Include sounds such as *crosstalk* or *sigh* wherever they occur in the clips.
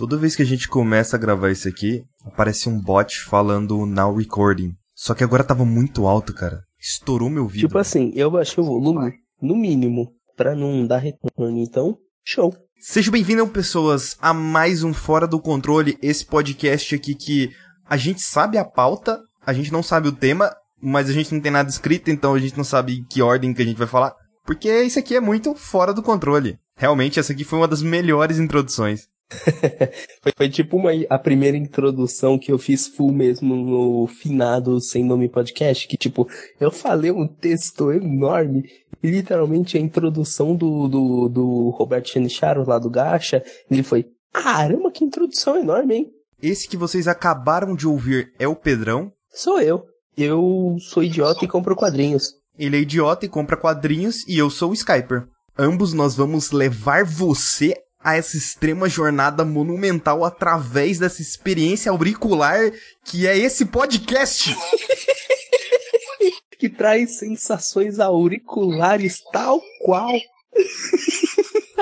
Toda vez que a gente começa a gravar isso aqui, aparece um bot falando now recording. Só que agora tava muito alto, cara. Estourou meu vídeo. Tipo assim, eu baixei o volume no mínimo pra não dar retorno, então, show. Sejam bem-vindos, pessoas, a mais um Fora do Controle, esse podcast aqui que a gente sabe a pauta, a gente não sabe o tema, mas a gente não tem nada escrito, então a gente não sabe que ordem que a gente vai falar, porque isso aqui é muito fora do controle. Realmente, essa aqui foi uma das melhores introduções. *laughs* foi, foi, tipo uma, a primeira introdução que eu fiz full mesmo no finado Sem Nome Podcast, que tipo, eu falei um texto enorme, e literalmente a introdução do, do, do Roberto Chenicharo lá do Gacha, ele foi, caramba, que introdução enorme, hein? Esse que vocês acabaram de ouvir é o Pedrão? Sou eu. Eu sou idiota e compro quadrinhos. Ele é idiota e compra quadrinhos, e eu sou o Skyper. Ambos nós vamos levar você a essa extrema jornada monumental através dessa experiência auricular que é esse podcast. *laughs* que traz sensações auriculares tal qual.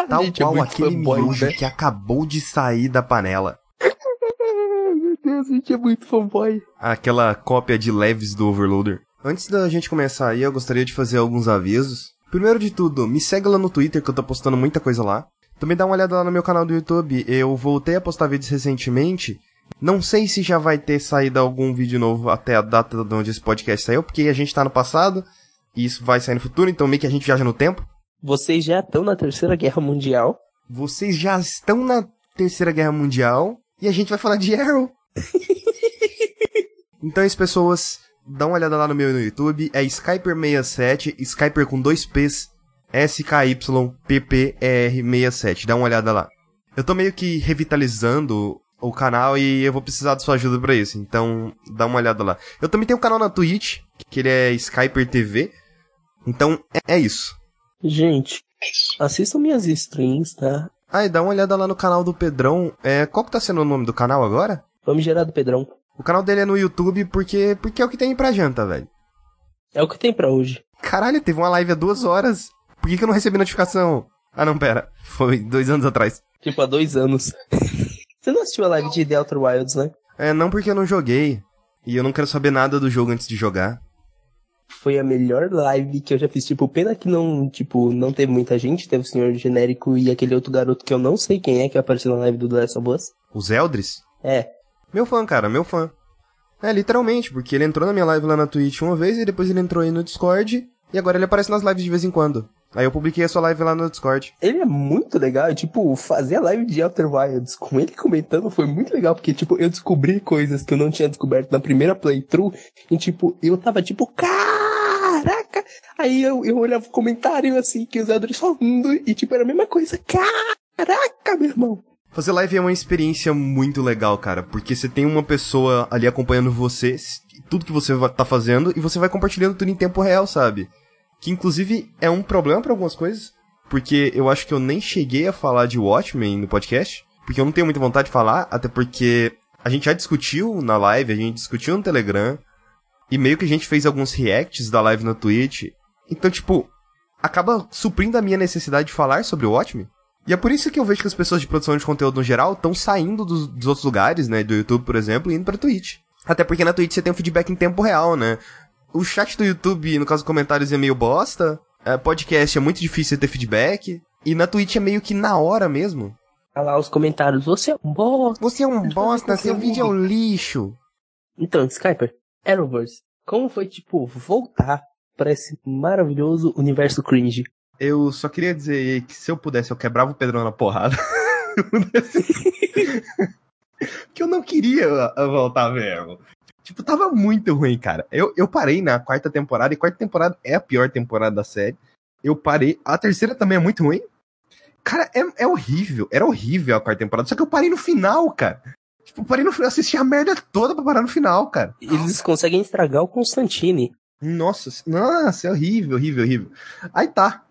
Tal qual é aquele miojo né? que acabou de sair da panela. Meu Deus, a gente é muito fanboy. Aquela cópia de leves do Overloader. Antes da gente começar aí, eu gostaria de fazer alguns avisos. Primeiro de tudo, me segue lá no Twitter que eu tô postando muita coisa lá. Também dá uma olhada lá no meu canal do YouTube. Eu voltei a postar vídeos recentemente. Não sei se já vai ter saído algum vídeo novo até a data de onde esse podcast saiu, porque a gente tá no passado e isso vai sair no futuro, então meio que a gente viaja no tempo. Vocês já estão na Terceira Guerra Mundial. Vocês já estão na Terceira Guerra Mundial e a gente vai falar de Arrow. *laughs* então, as pessoas, dá uma olhada lá no meu no YouTube. É Skyper67, Skyper com dois P's SKYPPR67. Dá uma olhada lá. Eu tô meio que revitalizando o canal e eu vou precisar da sua ajuda para isso. Então, dá uma olhada lá. Eu também tenho um canal na Twitch, que ele é Skyper TV. Então, é, é isso. Gente, assistam minhas streams, tá? Ah, e dá uma olhada lá no canal do Pedrão. É, qual que tá sendo o nome do canal agora? Vamos gerar do Pedrão. O canal dele é no YouTube porque, porque é o que tem pra janta, velho. É o que tem pra hoje. Caralho, teve uma live há duas horas. Por que, que eu não recebi notificação? Ah, não, pera. Foi dois anos atrás. Tipo, há dois anos. *laughs* Você não assistiu a live de The Outer Wilds, né? É, não porque eu não joguei. E eu não quero saber nada do jogo antes de jogar. Foi a melhor live que eu já fiz. Tipo, pena que não, tipo, não teve muita gente. Teve o senhor genérico e aquele outro garoto que eu não sei quem é que apareceu na live do The Last of Us. Os Eldris? É. Meu fã, cara, meu fã. É, literalmente, porque ele entrou na minha live lá na Twitch uma vez e depois ele entrou aí no Discord e agora ele aparece nas lives de vez em quando. Aí eu publiquei a sua live lá no Discord. Ele é muito legal, tipo, fazer a live de Outer Wilds com ele comentando foi muito legal, porque, tipo, eu descobri coisas que eu não tinha descoberto na primeira playthrough, e, tipo, eu tava, tipo, caraca! Aí eu, eu olhava o comentário, assim, que os elders falando, e, tipo, era a mesma coisa, caraca, meu irmão! Fazer live é uma experiência muito legal, cara, porque você tem uma pessoa ali acompanhando você, tudo que você tá fazendo, e você vai compartilhando tudo em tempo real, sabe? Que inclusive é um problema para algumas coisas, porque eu acho que eu nem cheguei a falar de Watchmen no podcast, porque eu não tenho muita vontade de falar, até porque a gente já discutiu na live, a gente discutiu no Telegram, e meio que a gente fez alguns reacts da live na Twitch. Então, tipo, acaba suprindo a minha necessidade de falar sobre o Watchmen. E é por isso que eu vejo que as pessoas de produção de conteúdo no geral estão saindo dos, dos, outros lugares, né, do YouTube, por exemplo, e indo pra Twitch. Até porque na Twitch você tem um feedback em tempo real, né? O chat do YouTube, no caso comentários, é meio bosta. É, podcast é muito difícil ter feedback. E na Twitch é meio que na hora mesmo. Olha lá os comentários. Você é um bosta. Você é um bosta, seu vídeo é um lixo. Então, Skyper, Arrowverse, como foi, tipo, voltar para esse maravilhoso universo cringe? Eu só queria dizer que se eu pudesse, eu quebrava o Pedrão na porrada. *laughs* *laughs* que eu não queria voltar a ver Arrow. Tipo, tava muito ruim, cara. Eu, eu parei na quarta temporada, e quarta temporada é a pior temporada da série. Eu parei. A terceira também é muito ruim. Cara, é, é horrível. Era horrível a quarta temporada. Só que eu parei no final, cara. Tipo, eu parei no final, assisti a merda toda pra parar no final, cara. Eles conseguem estragar o Constantine. Nossa, nossa, é horrível, horrível, horrível. Aí tá.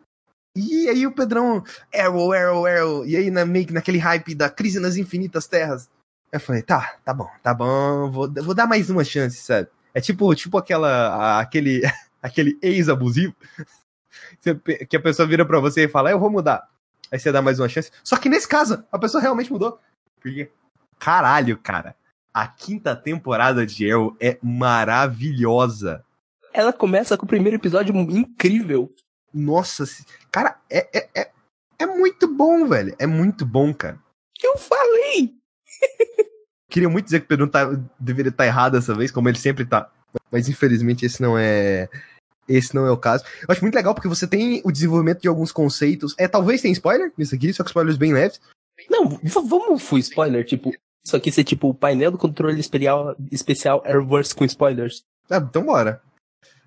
E aí o Pedrão, Arrow, Arrow, Arrow. E aí, na, meio que naquele hype da crise nas infinitas terras. Eu falei, tá, tá bom, tá bom, vou, vou dar mais uma chance, sabe? É tipo, tipo aquela, aquele, *laughs* aquele ex-abusivo *laughs* que a pessoa vira pra você e fala, eu vou mudar. Aí você dá mais uma chance. Só que nesse caso, a pessoa realmente mudou. Porque, caralho, cara. A quinta temporada de Arrow é maravilhosa. Ela começa com o primeiro episódio incrível. Nossa, cara, é, é, é, é muito bom, velho. É muito bom, cara. Eu falei! Queria muito dizer que o Pedro tá, deveria estar tá errado dessa vez, como ele sempre tá. Mas infelizmente esse não é. Esse não é o caso. Eu acho muito legal porque você tem o desenvolvimento de alguns conceitos. É, talvez tenha spoiler nisso aqui, só que spoilers bem leves. Não, vamos full spoiler, tipo, isso aqui ser tipo o painel do controle especial, especial Airverse com spoilers. Ah, então bora.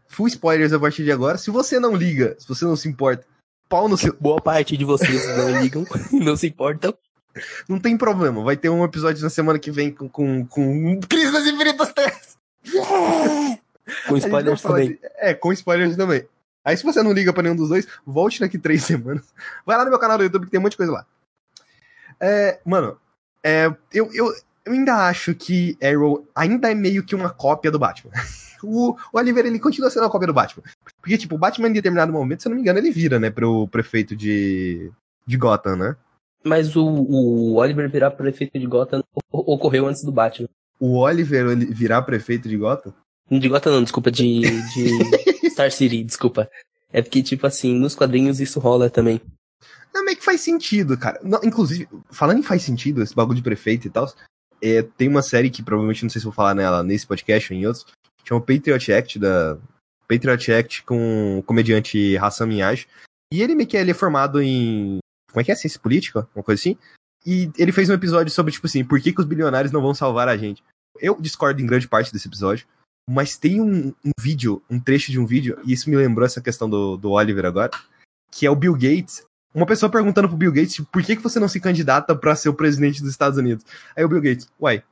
Full spoilers a partir de agora. Se você não liga, se você não se importa, pau no seu. Boa parte de vocês não ligam *laughs* e não se importam. Não tem problema, vai ter um episódio na semana que vem com, com, com Crise das Infinitas Terras. Yeah! *laughs* Com spoilers também. De... É, com spoilers também. Aí se você não liga pra nenhum dos dois, volte daqui três *laughs* semanas. Vai lá no meu canal do YouTube que tem um monte de coisa lá. É, mano, é, eu, eu, eu ainda acho que Arrow ainda é meio que uma cópia do Batman. *laughs* o, o Oliver, ele continua sendo uma cópia do Batman. Porque, tipo, o Batman em determinado momento, se eu não me engano, ele vira, né, pro prefeito de, de Gotham, né? Mas o, o Oliver virar prefeito de Gotham ocorreu antes do Batman. O Oliver virar prefeito de Gotham? De Gotham não, desculpa, de, de *laughs* Star City, desculpa. É porque, tipo assim, nos quadrinhos isso rola também. Não, meio que faz sentido, cara. Não, inclusive, falando em faz sentido, esse bagulho de prefeito e tal, é, tem uma série que provavelmente não sei se vou falar nela nesse podcast ou em outros, chama Patriot Act, da Patriot Act com o comediante Hassan Minhaj. E ele meio que ele é formado em como é que é? Ciência política? Uma coisa assim. E ele fez um episódio sobre, tipo assim, por que, que os bilionários não vão salvar a gente? Eu discordo em grande parte desse episódio, mas tem um, um, vídeo, um trecho de um vídeo, e isso me lembrou essa questão do, do Oliver agora, que é o Bill Gates. Uma pessoa perguntando pro Bill Gates, tipo, por que, que você não se candidata para ser o presidente dos Estados Unidos? Aí o Bill Gates, uai,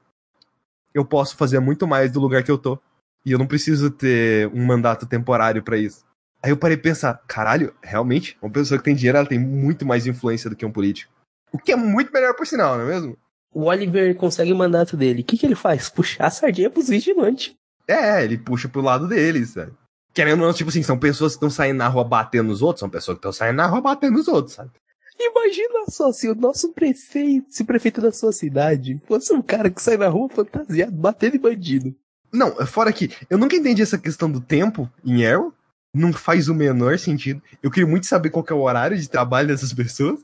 eu posso fazer muito mais do lugar que eu tô. E eu não preciso ter um mandato temporário para isso. Aí eu parei de pensar, caralho, realmente, uma pessoa que tem dinheiro, ela tem muito mais influência do que um político. O que é muito melhor por sinal, não é mesmo? O Oliver consegue o mandato dele. O que, que ele faz? Puxar a sardinha pros vigilantes. É, ele puxa pro lado deles, sabe? Querendo ou não, tipo assim, são pessoas que estão saindo na rua batendo nos outros, são pessoas que estão saindo na rua batendo nos outros, sabe? Imagina só se o nosso prefeito, se o prefeito da sua cidade fosse um cara que sai na rua fantasiado, batendo em bandido. Não, fora que eu nunca entendi essa questão do tempo em Arrow, não faz o menor sentido. Eu queria muito saber qual é o horário de trabalho dessas pessoas.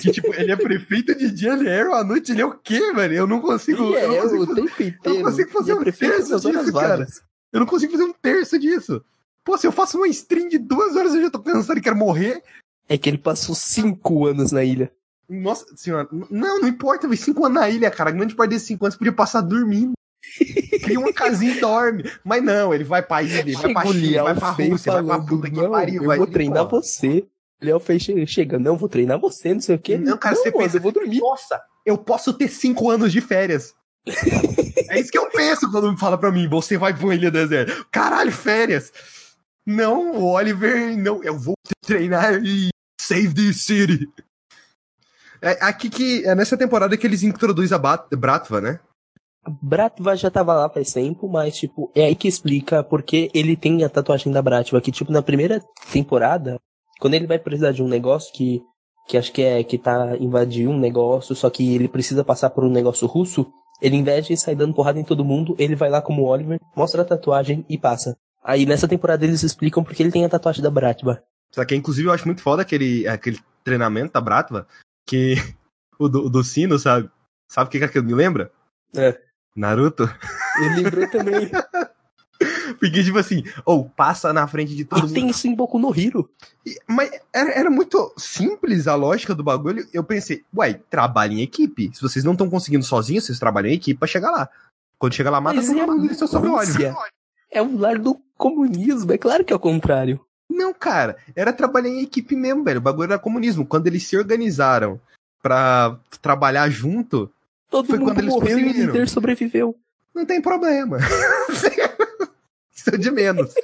Que, tipo, ele é prefeito de dia, ele é à noite, ele é o quê, velho? Eu não consigo. Ele eu é, não consigo, o tempo inteiro. Eu não consigo fazer é um terço disso, cara. Eu não consigo fazer um terço disso. Pô, se eu faço uma stream de duas horas, eu já tô cansado e quero morrer. É que ele passou cinco anos na ilha. Nossa senhora. Não, não importa, velho. Cinco anos na ilha, cara. A grande parte desses cinco anos podia passar dormindo. Cria uma casinha e dorme. Mas não, ele vai pra ele vai pra China, vai pra Rússia, vai pra puta que pariu. Eu vai, vou treinar pô. você. Léo fez chega, não, vou treinar você, não sei o quê. Não, cara, não, você pensa, eu vou dormir. Nossa, eu posso ter cinco anos de férias. é isso que eu penso quando me fala pra mim, você vai pra uma ilha deserta. Caralho, férias. Não, o Oliver, não, eu vou treinar e save the city. É aqui que, é nessa temporada que eles introduzem a Bratva, né? Bratva já tava lá faz tempo, mas, tipo, é aí que explica porque ele tem a tatuagem da Bratva, que, tipo, na primeira temporada, quando ele vai precisar de um negócio que, que acho que é, que tá invadindo um negócio, só que ele precisa passar por um negócio russo, ele, em vez de sair dando porrada em todo mundo, ele vai lá como Oliver, mostra a tatuagem e passa. Aí, nessa temporada, eles explicam porque ele tem a tatuagem da Bratva. Só que, inclusive, eu acho muito foda aquele, aquele treinamento da Bratva, que *laughs* o do, do sino, sabe? Sabe o que, que aquilo me lembra? É. Naruto? Eu lembrei também. *laughs* Porque, tipo assim, ou oh, passa na frente de todo e mundo. tem isso em Boku no Hiro. E, mas era, era, muito simples a lógica do bagulho. Eu pensei, uai, trabalha em equipe. Se vocês não estão conseguindo sozinhos, vocês trabalham em equipe pra chegar lá. Quando chega lá, mata mas todo é mundo. Isso é sobre óleo. É o lar do comunismo, é claro que é o contrário. Não, cara, era trabalhar em equipe mesmo, velho. O bagulho era comunismo. Quando eles se organizaram pra trabalhar junto, Todo foi mundo morreu e o líder sobreviveu. Não tem problema. *laughs* Isso é de menos.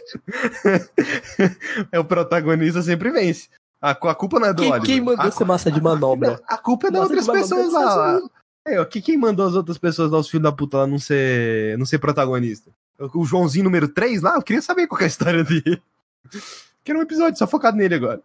é o protagonista sempre vence. A, a culpa não é do quem. Quem mandou a, ser massa de manobra? A, *laughs* a culpa é das outras pessoas lá. É, que quem mandou as outras pessoas lá, os filhos da puta lá, não ser, não ser protagonista? O Joãozinho número 3 lá, eu queria saber qual é a história dele. Que era um episódio só focado nele agora.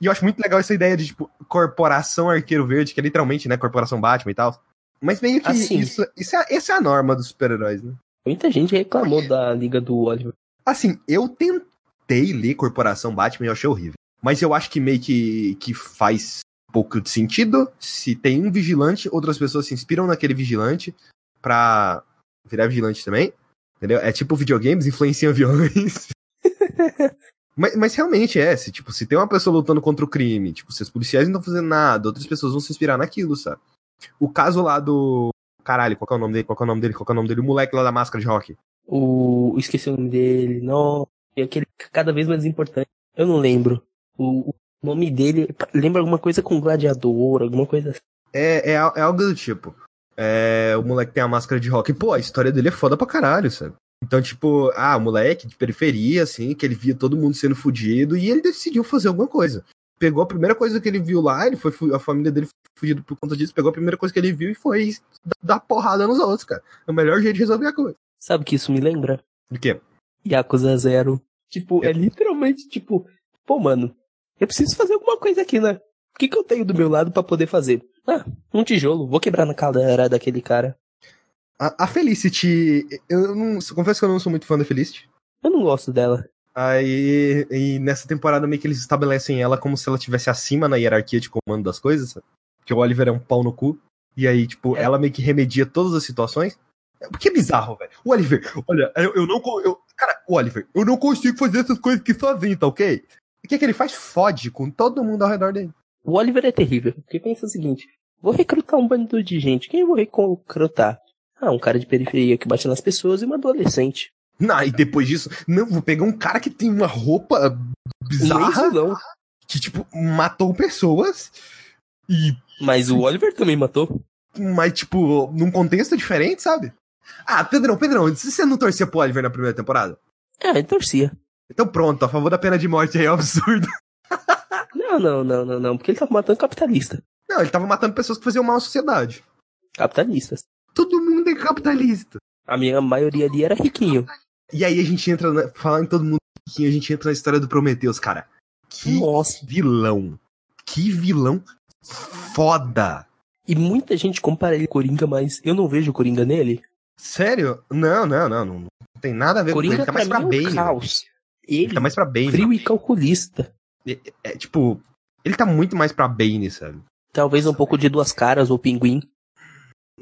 E eu acho muito legal essa ideia de, tipo, Corporação Arqueiro Verde, que é literalmente, né, Corporação Batman e tal. Mas meio que Assim. isso, isso é, essa é a norma dos super-heróis, né? Muita gente reclamou da Liga do Oliver. Assim, eu tentei ler Corporação Batman e achei horrível. Mas eu acho que meio que, que faz pouco de sentido. Se tem um vigilante, outras pessoas se inspiram naquele vigilante pra virar vigilante também. Entendeu? É tipo videogames influenciam aviões. *laughs* mas, mas realmente é, se, tipo, se tem uma pessoa lutando contra o crime, tipo, se os policiais não estão fazendo nada, outras pessoas vão se inspirar naquilo, sabe? O caso lá do. Caralho, qual que é o nome dele? Qual é o nome dele? Qual é o nome dele? O moleque lá da máscara de rock. O. Esqueci o nome dele. Não. E aquele cada vez mais importante. Eu não lembro. O, o nome dele lembra alguma coisa com gladiador, alguma coisa assim. É, é, é algo do tipo. É, o moleque tem a máscara de rock. Pô, a história dele é foda pra caralho, sabe? Então, tipo, ah, o moleque de periferia, assim, que ele via todo mundo sendo fudido e ele decidiu fazer alguma coisa. Pegou a primeira coisa que ele viu lá, ele foi a família dele fugido por conta disso, pegou a primeira coisa que ele viu e foi dar porrada nos outros, cara. É o melhor jeito de resolver a coisa. Sabe o que isso me lembra? De quê? Yakuza Zero. Tipo, é literalmente tipo, pô, mano, eu preciso fazer alguma coisa aqui, né? O que, que eu tenho do meu lado pra poder fazer? Ah, um tijolo, vou quebrar na cadeira daquele cara. A, a Felicity, eu não, confesso que eu não sou muito fã da Felicity. Eu não gosto dela. Aí, e nessa temporada meio que eles estabelecem ela como se ela estivesse acima na hierarquia de comando das coisas? Que o Oliver é um pau no cu. E aí, tipo, É. ela meio que remedia todas as situações. É, Porque é bizarro, velho. O Oliver, olha, eu, eu não. Eu, cara, o Oliver, eu não consigo fazer essas coisas aqui sozinho, tá ok? O que é que ele faz? Fode com todo mundo ao redor dele. O Oliver é terrível, porque pensa o seguinte, vou recrutar um bando de gente, quem eu vou recrutar? Ah, um cara de periferia que bate nas pessoas e uma adolescente. Não, e depois disso, não, vou pegar um cara que tem uma roupa bizarra, vilão. que, tipo, matou pessoas. E Mas o Oliver também matou. mas, tipo, num contexto diferente, sabe? Ah, Pedrão, Pedrão, se você não torcia pro Oliver na primeira temporada? É, ele torcia. Então pronto, a favor da pena de morte aí é um absurdo. *laughs* Não, não, não, não, não, porque ele tava matando capitalista. Não, ele tava matando pessoas que faziam mal à sociedade. Capitalistas. Todo mundo é capitalista. A minha maioria ali era riquinho. E aí a gente entra, na, falando em todo mundo, a gente entra na história do Prometheus, cara. Que Nossa. vilão. Que vilão foda. E muita gente compara ele com Coringa, mas eu não vejo Coringa nele. Sério? Não, não, não, não, não tem nada a ver Coringa com ele. Tá mais pra pra mim é um bem. caos. Ele Ele, tá mais pra bem. frio e calculista. É, tipo, ele tá muito mais pra Bane, sabe? Talvez um pouco de duas caras ou pinguim.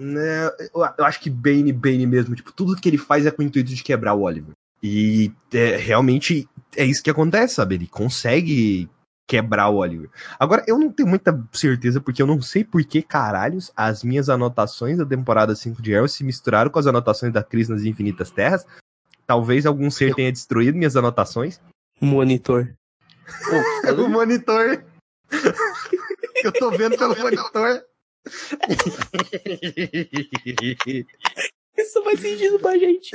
Né, eu, eu acho que Bane, Bane mesmo, tipo, tudo que ele faz é com o intuito de quebrar o Oliver. E é, realmente é isso que acontece, sabe? Ele consegue quebrar o Oliver. Agora, eu não tenho muita certeza, porque eu não sei por que caralhos as minhas anotações da temporada 5 de Arrow se misturaram com as anotações da Cris nas Infinitas Terras. Talvez algum ser tenha destruído minhas anotações. Monitor. o monitor. *laughs* *laughs* eu tô vendo pelo monitor. *laughs* Isso faz sentido pra gente.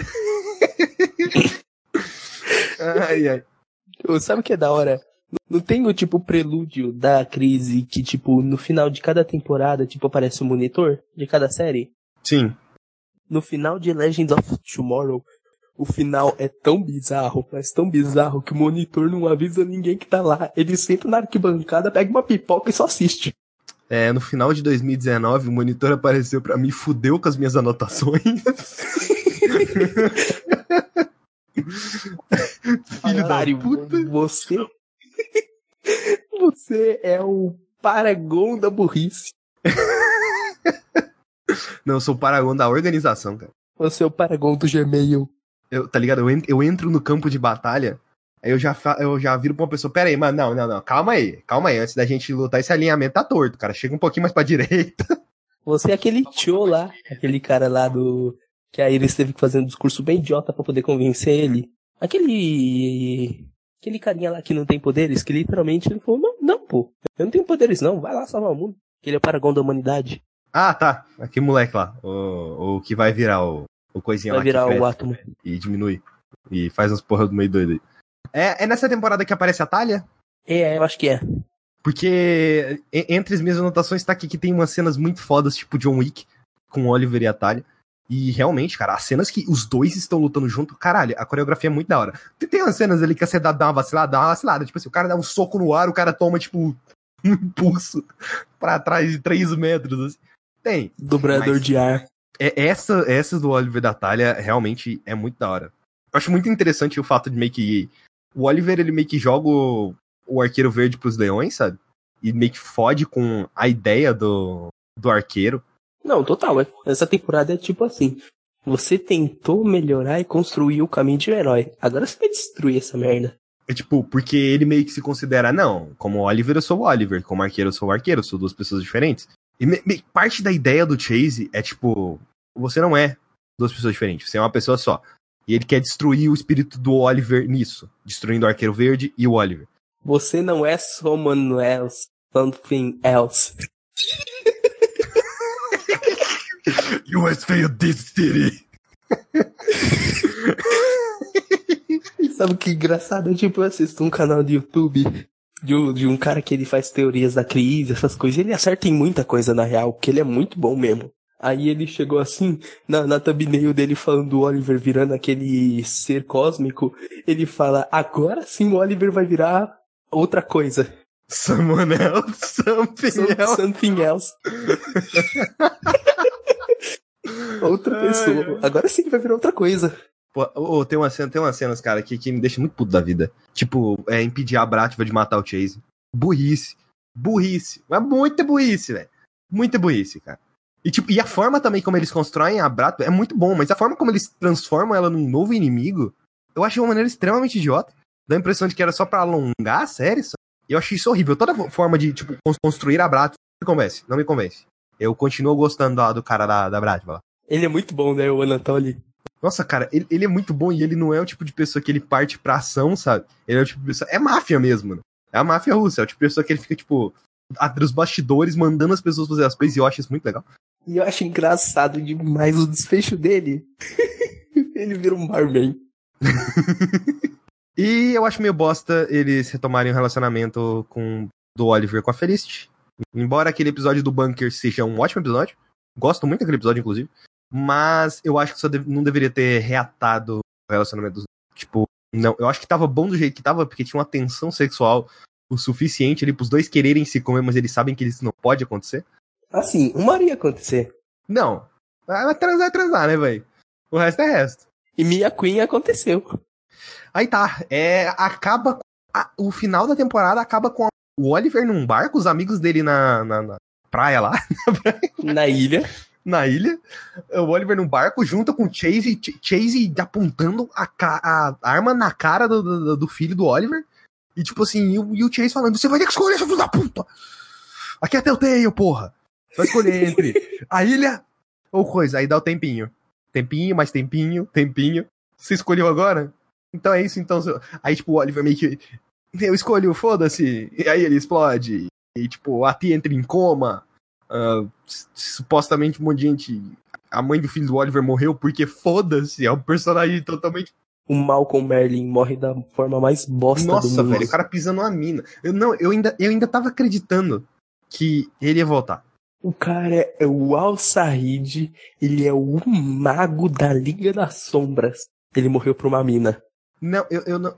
ai, ai. Sabe o que é da hora? Não tem o tipo prelúdio da crise que, tipo, no final de cada temporada, tipo, aparece o monitor de cada série? Sim. No final de Legends of Tomorrow, o final é tão bizarro, mas tão bizarro que o monitor não avisa ninguém que tá lá. Ele senta na arquibancada, pega uma pipoca e só assiste. É, no final de 2019, o monitor apareceu pra mim, fudeu com as minhas anotações. *laughs* Filho da puta. Você. Você é o paragon da burrice. Não, eu sou o paragon da organização, cara. Você é o paragon do Gmail. Eu, tá ligado? Eu, eu entro no campo de batalha, eu já, eu já viro pra uma pessoa, pera aí, mano, não, não, não, calma aí, calma aí, antes da gente lutar, esse alinhamento tá torto, cara, chega um pouquinho mais pra *laughs* direita. Você é aquele tio lá, aquele cara lá do. Que a Iris teve que fazer um discurso bem idiota pra poder convencer ele. Aquele. Aquele carinha lá que não tem poderes, que literalmente ele falou: Não, não, pô, eu não tenho poderes não, vai lá salvar o mundo. Ele é o paragon da humanidade. Ah, tá, aquele moleque lá, o, o que vai virar o, o coisinha Vai lá virar que o átomo. e diminui, e faz umas porra do meio doido aí. É, é nessa temporada que aparece a Talha? É, eu acho que é. Porque e- entre as minhas anotações tá aqui que tem umas cenas muito fodas, tipo John Wick, com o Oliver e a Talia. E realmente, cara, as cenas que os dois estão lutando junto, caralho, a coreografia é muito da hora. Tem, tem umas cenas ali que você dá, dá uma vacilada, dá uma vacilada. Tipo assim, o cara dá um soco no ar, o cara toma, tipo, *laughs* um impulso pra trás de 3 metros. Assim. Tem. Dobrador Mas- de ar. É, essa, essas do Oliver da Talha realmente é muito da hora. Eu acho muito interessante o fato de meio que. O Oliver, ele meio que joga o, o arqueiro verde pros leões, sabe? E meio que fode com a ideia do, do arqueiro. Não, total. é. Essa temporada é tipo assim. Você tentou melhorar e construir o caminho de um herói. Agora você vai destruir essa merda. É tipo, porque ele meio que se considera, não, como Oliver eu sou o Oliver, como arqueiro eu sou o arqueiro, eu sou duas pessoas diferentes. E me- me- parte da ideia do Chase é tipo, você não é duas pessoas diferentes, você é uma pessoa só. E ele quer destruir o espírito do Oliver nisso, destruindo o arqueiro verde e o Oliver. Você não é someone else, something else. *laughs* You has failed this city. *laughs* Sabe o que engraçado? Tipo, eu assisto um canal de YouTube de um, de um cara que ele faz teorias da crise, essas coisas. Ele acerta em muita coisa na real, porque ele é muito bom mesmo. Aí ele chegou assim, na, na thumbnail dele falando do Oliver virando aquele ser cósmico. Ele fala, agora sim o Oliver vai virar outra coisa. Someone else, *laughs* something Some- else. Something else. *laughs* outra pessoa. Agora sim vai virar outra coisa. Pô, ô, tem, uma cena, tem umas cenas, cara, que, que me deixa muito puto da vida. Tipo, é impedir a Brativa de matar o Chase. Burrice. Burrice. Mas muita burrice, velho. Muita burrice, cara. E, tipo, e a forma também como eles constroem a Brativa é muito bom, mas a forma como eles transformam ela num novo inimigo, eu achei uma maneira extremamente idiota. Dá a impressão de que era só pra alongar a série, só. E eu achei isso horrível. Toda forma de, tipo, cons- construir a Brativa não me convence. Não me convence. Eu continuo gostando da- do cara da, da lá. Ele é muito bom, né, o Anatoly? Nossa, cara, ele, ele é muito bom e ele não é o tipo de pessoa que ele parte pra ação, sabe? Ele é o tipo de pessoa. É máfia mesmo, mano. É a máfia russa. É o tipo de pessoa que ele fica, tipo, atrás dos bastidores, mandando as pessoas fazer as coisas e eu acho isso muito legal. E eu acho engraçado demais o desfecho dele. *laughs* ele vira um barman. *laughs* E eu acho meio bosta eles retomarem o relacionamento com do Oliver com a Felicity. Embora aquele episódio do Bunker seja um ótimo episódio. Gosto muito daquele episódio, inclusive. Mas eu acho que só não deveria ter reatado o relacionamento dos. Tipo, não. Eu acho que tava bom do jeito que tava, porque tinha uma tensão sexual o suficiente ali pros dois quererem se comer, mas eles sabem que isso não pode acontecer. Assim, uma hora ia acontecer. Não. Vai transar é transar, né, velho? O resto é resto. E Mia Queen aconteceu. Aí tá, é, acaba. a- o final da temporada acaba com a- o Oliver num barco, os amigos dele na, na, na praia lá, *laughs* Na ilha. na ilha. O Oliver num barco junto com o Chase, Ch- Chase apontando a, a arma na cara do, do, do filho do Oliver. E tipo assim, e o, e o Chase falando: Você vai ter que escolher, seu filho da puta! Aqui é Telltale, porra! Vai escolher entre a ilha ou coisa. Aí dá o tempinho. Tempinho, mais tempinho, tempinho. Você escolheu agora? Então é isso, então. Aí, tipo, o Oliver meio que. Eu escolho, foda-se. E aí ele explode. E, tipo, a tia entra em coma. S- supostamente um monte de gente. A mãe do filho do Oliver morreu porque foda-se. É um personagem totalmente. O Malcolm Merlin morre da forma mais bosta do Nossa, mundo. velho, o cara pisando na mina. Eu, não, eu ainda, eu ainda tava acreditando que ele ia voltar. O cara é o Al Said, ele é o mago da Liga das Sombras. Ele morreu pra uma mina. Não, eu, eu não.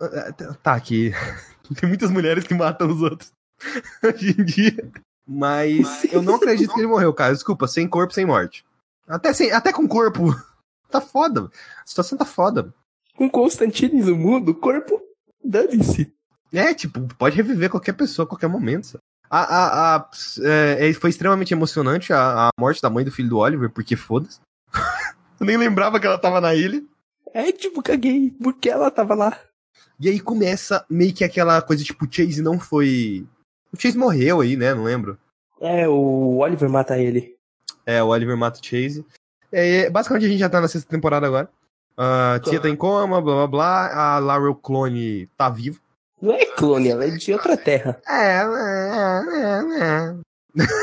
Tá, aqui. *laughs* Tem muitas mulheres que matam os outros *laughs* hoje em dia. Mas eu não acredito que ele morreu, cara. Desculpa, sem corpo, sem morte. Até, sem, até com corpo. *laughs* Tá foda. A situação tá foda. Com Constantine no mundo, o corpo, dane-se. É, tipo, pode reviver qualquer pessoa a qualquer momento. sabe? A, a, a- é, foi extremamente emocionante a, a morte da mãe do filho do Oliver, porque foda-se. *laughs* eu nem lembrava que ela tava na ilha. É tipo, caguei, porque ela tava lá. E aí começa meio que aquela coisa, tipo, o Chase não foi. O Chase morreu aí, né? Não lembro. É, o Oliver mata ele. É, o Oliver mata o Chase. É, basicamente a gente já tá na sexta temporada agora. A tia tá em coma, blá blá blá. A Laurel Clone tá viva. Não é clone, ela é de outra terra. É, é, é, é.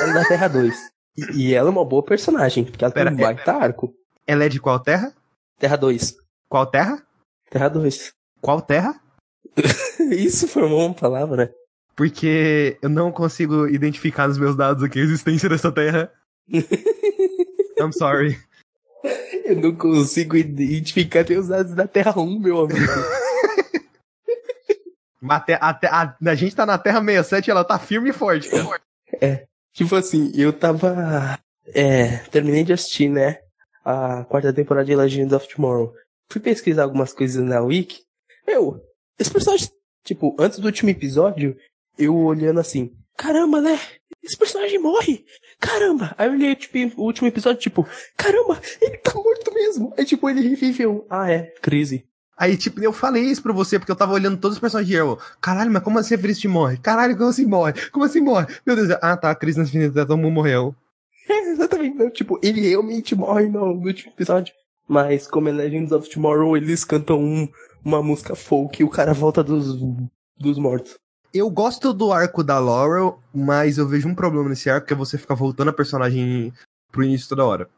Ela é da Terra 2. E, e ela é uma boa personagem, porque ela Pera, tem um baita arco. Ela é de qual terra? Terra 2. Qual terra? Terra 2. Qual terra? *laughs* Isso formou uma palavra. Porque eu não consigo identificar nos meus dados aqui a existência dessa terra. *laughs* I'm sorry. Eu não consigo identificar os dados da Terra 1, meu amigo. *laughs* Até, até, a, a gente tá na Terra 67 e ela tá firme e forte, cara. É, tipo assim, eu tava. É, terminei de assistir, né? A quarta temporada de Legends of Tomorrow. Fui pesquisar algumas coisas na Wiki. Meu, esse personagem, tipo, antes do último episódio, eu olhando assim, caramba, né? Esse personagem morre! Caramba! Aí eu olhei, tipo, o último episódio, tipo, caramba, ele tá morto mesmo! Aí, tipo, ele reviveu. Ah, é, crise. Aí, tipo, eu falei isso pra você, porque eu tava olhando todos os personagens de Arrow. Caralho, mas como assim a Felicity morre? Caralho, como assim morre? Como assim morre? Meu Deus, ah tá, a Cris nas Infinitas, todo mundo morreu. É, *laughs* exatamente. Tipo, ele realmente morre no, no último episódio. Mas, como é Legends of Tomorrow, eles cantam um, uma música folk e o cara volta dos, dos mortos. Eu gosto do arco da Laurel, mas eu vejo um problema nesse arco, que é você ficar voltando a personagem pro início toda hora.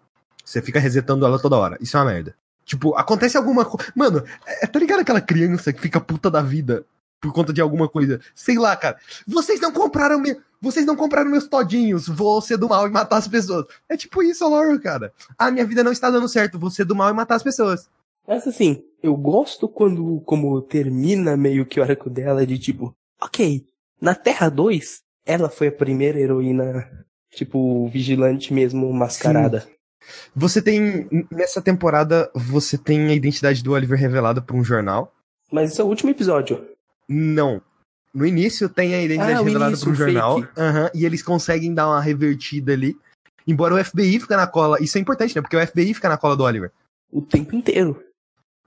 Você fica resetando ela toda hora. Isso é uma merda. Tipo, acontece alguma coisa. Mano, é, tá ligado aquela criança que fica puta da vida por conta de alguma coisa? Sei lá, cara. Vocês não compraram me... Vocês não compraram meus todinhos. Vou ser do mal e matar as pessoas. É tipo isso, a Laura, cara. Ah, minha vida não está dando certo. Vou ser do mal e matar as pessoas. Mas assim, eu gosto quando, como termina meio que o arco dela de tipo, ok, na Terra 2, ela foi a primeira heroína, tipo, vigilante mesmo, mascarada. Sim. Você tem. Nessa temporada, você tem a identidade do Oliver revelada por um jornal. Mas isso é o último episódio. Não. No início tem a identidade ah, revelada início, por um jornal. Uhum, e eles conseguem dar uma revertida ali. Embora o FBI fica na cola. Isso é importante, né? Porque o FBI fica na cola do Oliver. O tempo inteiro.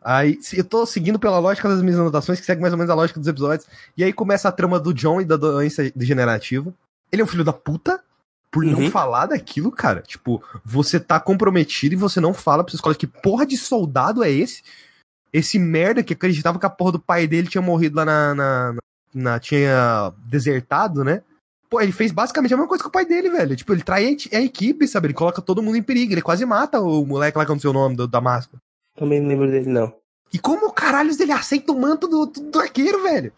Aí, eu tô seguindo pela lógica das minhas anotações, que segue mais ou menos a lógica dos episódios. E aí começa a trama do John e da doença degenerativa. Ele é um filho da puta, por uhum. não falar daquilo, cara. Tipo, você tá comprometido e você não fala pra escola que porra de soldado é esse? Esse merda que acreditava que a porra do pai dele tinha morrido lá na. na, na tinha desertado, né? Pô, ele fez basicamente a mesma coisa que o pai dele, velho. Tipo, ele trai a, a equipe, sabe? Ele coloca todo mundo em perigo. Ele quase mata o moleque lá que não sei o nome do, da máscara. Também não lembro dele, não. E como caralhos ele aceita o manto do, do, do arqueiro, velho?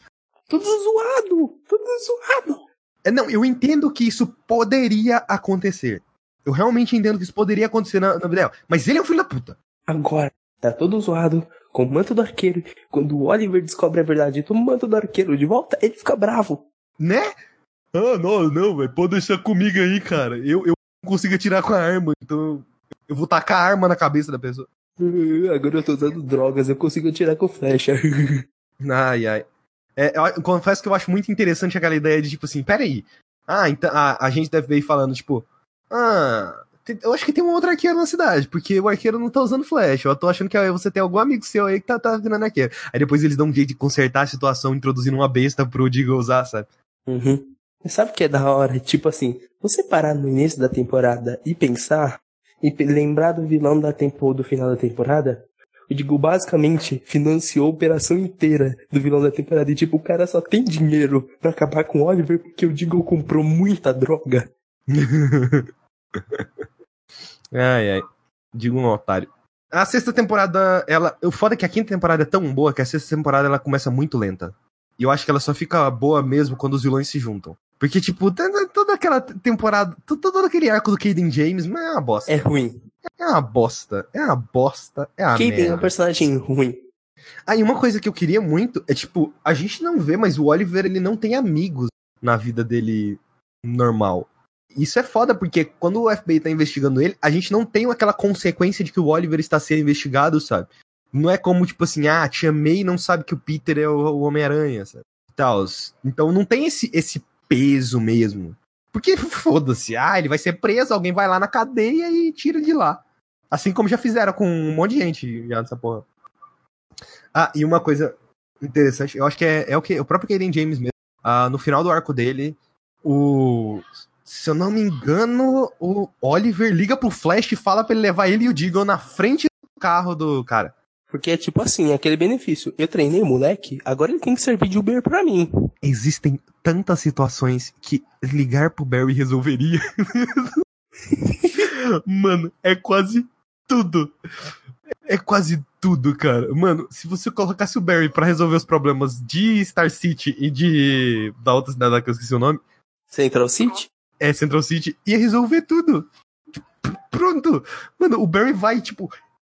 Tudo zoado! Tudo zoado! É, não, eu entendo que isso poderia acontecer. Eu realmente entendo que isso poderia acontecer na, na vida Mas ele é um filho da puta. Agora, tá todo zoado com o manto do arqueiro. Quando o Oliver descobre a verdade do manto do arqueiro de volta, ele fica bravo. Né? Ah, não, não, velho. Pode deixar comigo aí, cara. Eu, eu não consigo atirar com a arma, então eu vou tacar a arma na cabeça da pessoa. *laughs* Agora eu tô usando drogas, eu consigo atirar com flecha. *laughs* ai, ai. É, eu confesso que eu acho muito interessante aquela ideia de, tipo assim, peraí. Ah, então a, a gente deve ver falando, tipo, ah, eu acho que tem um outro arqueiro na cidade, porque o arqueiro não tá usando flash. Eu tô achando que você tem algum amigo seu aí que tá, tá virando arqueiro. Aí depois eles dão um jeito de consertar a situação, introduzindo uma besta pro Digo usar, sabe? Uhum. Sabe o que é da hora? Tipo assim, você parar no início da temporada e pensar, e lembrar do vilão da tempo, do final da temporada, eu digo, basicamente, financiou a operação inteira do vilão da temporada. E tipo, o cara só tem dinheiro para acabar com o Oliver porque o Diggle comprou muita droga. *laughs* ai, ai. Digo um otário. A sexta temporada, ela. O foda é que a quinta temporada é tão boa que a sexta temporada ela começa muito lenta. E eu acho que ela só fica boa mesmo quando os vilões se juntam. Porque, tipo, toda aquela temporada, todo aquele arco do Caden James, mas é uma bosta. É ruim. É uma bosta. É uma bosta. É uma Quem é um personagem ruim. Ah, e uma coisa que eu queria muito é, tipo, a gente não vê, mas o Oliver, ele não tem amigos na vida dele normal. Isso é foda, porque quando o FBI tá investigando ele, a gente não tem aquela consequência de que o Oliver está sendo investigado, sabe? Não é como, tipo assim, ah, tia May não sabe que o Peter é o, o Homem-Aranha, sabe? Tals. Então não tem esse, esse peso mesmo. Porque *laughs* foda-se, ah, ele vai ser preso, alguém vai lá na cadeia e tira de lá. Assim como já fizeram com um monte de gente já nessa porra. Ah, e uma coisa interessante, eu acho que é, é o que o próprio Kaden James mesmo. Ah, no final do arco dele, o. Se eu não me engano, o Oliver liga pro Flash e fala pra ele levar ele e o Deagle na frente do carro do cara. Porque é tipo assim, é aquele benefício. Eu treinei o moleque, agora ele tem que servir de Uber pra mim. Existem tantas situações que ligar pro Barry resolveria. *laughs* Mano, é quase tudo. É quase tudo, cara. Mano, se você colocasse o Barry para resolver os problemas de Star City e de. da outra cidade que eu esqueci o nome. Central City? É, Central City, ia resolver tudo. Pronto! Mano, o Barry vai, tipo,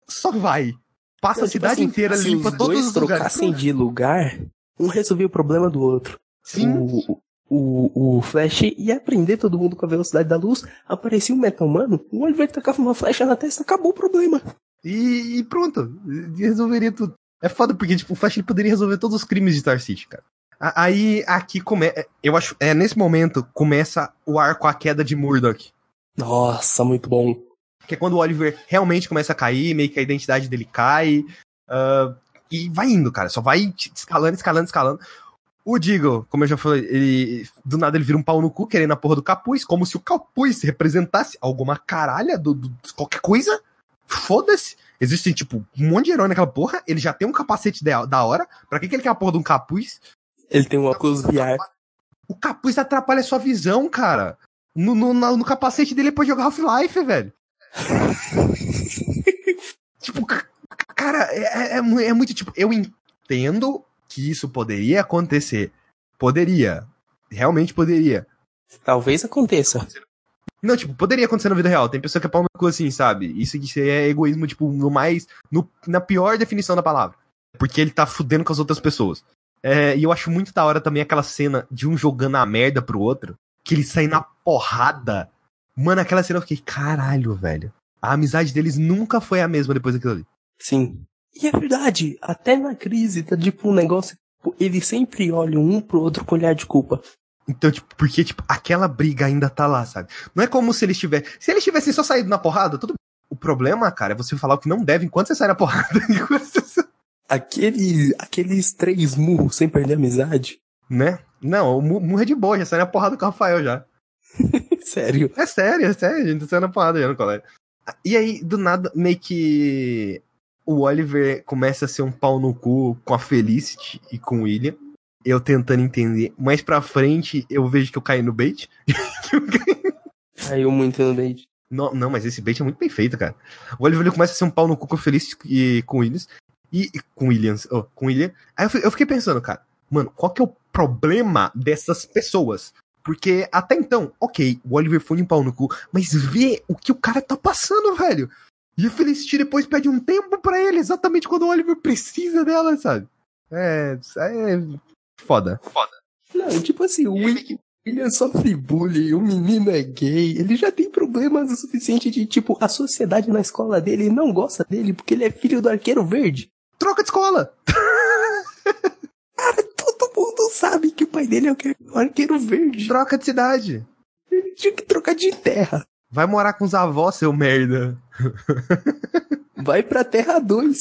só vai. Passa Não, a tipo cidade assim, inteira, limpa os todos os lugares. trocassem de lugar, um resolvia o problema do outro. Sim. O, o, o Flash ia prender todo mundo com a velocidade da luz, aparecia um Metal Mano, o Oliver tacava uma flecha na testa, acabou o problema. E, e pronto. Resolveria tudo. É foda porque, tipo, o Flash ele poderia resolver todos os crimes de Star City, cara. Aí, aqui começa. Eu acho. É nesse momento começa o arco a queda de Murdoch. Nossa, muito bom. Que é quando o Oliver realmente começa a cair, meio que a identidade dele cai. ah, e vai indo, cara. Só vai escalando, escalando, escalando. O Deagle, como eu já falei, ele. Do nada ele vira um pau no cu, querendo a porra do capuz, como se o capuz representasse alguma caralha do, do- qualquer coisa. Foda-se. Existem, tipo, um monte de herói naquela porra. Ele já tem um capacete da, da hora. Pra que, que ele quer a porra de um capuz? Ele tem um óculos VR. O capuz atrapalha a sua visão, cara. No, no, na- no capacete dele é pra jogar Half-Life, velho. *laughs* tipo, cara, é, é, mu- é muito tipo. Eu entendo que isso poderia acontecer. Poderia. Realmente poderia. Talvez aconteça. Não, tipo, poderia acontecer na vida real. Tem pessoa que é pau no cu assim, sabe? Isso aqui é egoísmo, tipo, no mais. No, na pior definição da palavra. Porque ele tá fudendo com as outras pessoas. É, e eu acho muito da hora também aquela cena de um jogando a merda pro outro, que ele sai na porrada. Mano, aquela cena eu fiquei, caralho, velho. A amizade deles nunca foi a mesma depois daquilo ali. Sim. E é verdade, até na crise tá tipo um negócio. Eles sempre olham um pro outro com olhar de culpa. Então, tipo, porque, tipo, aquela briga ainda tá lá, sabe? Não é como se eles tivessem. Se eles tivessem só saído na porrada, tudo. O problema, cara, é você falar o que não deve enquanto você sai na porrada. *laughs* Aquele, aqueles três murros sem perder a amizade. né? Não, o Mu- Murra é de boa, já sai na porrada com o Rafael já. *laughs* Sério. É sério, é sério, a gente saiu na porrada já no colégio. E aí, do nada, meio que o Oliver começa a ser um pau no cu com a Felicity e com o William. Eu tentando entender. Mais pra frente, eu vejo que eu caí no bait. *laughs* Caiu muito no bait. não, não, mas esse bait é muito bem feito, cara. O Oliver começa a ser um pau no cu com a Felicity e com o Williams. E e com o Williams, oh, com o William. Aí eu eu fiquei pensando, cara, mano, qual que é o problema dessas pessoas? Porque até então, ok, o Oliver foi um pau no cu, mas vê o que o cara tá passando, velho. E a Felicity depois pede um tempo pra ele, exatamente quando o Oliver precisa dela, sabe? É. É. Foda. Foda. Não, tipo assim, o William, William sofre bullying, o menino é gay, ele já tem problemas o suficiente de, tipo, a sociedade na escola dele não gosta dele porque ele é filho do arqueiro verde. Troca de escola! *laughs* Cara, todo mundo sabe que o pai dele é o o arqueiro verde. Troca de cidade! Ele tinha que trocar de terra. Vai morar com os avós, seu merda. *laughs* Vai pra Terra 2.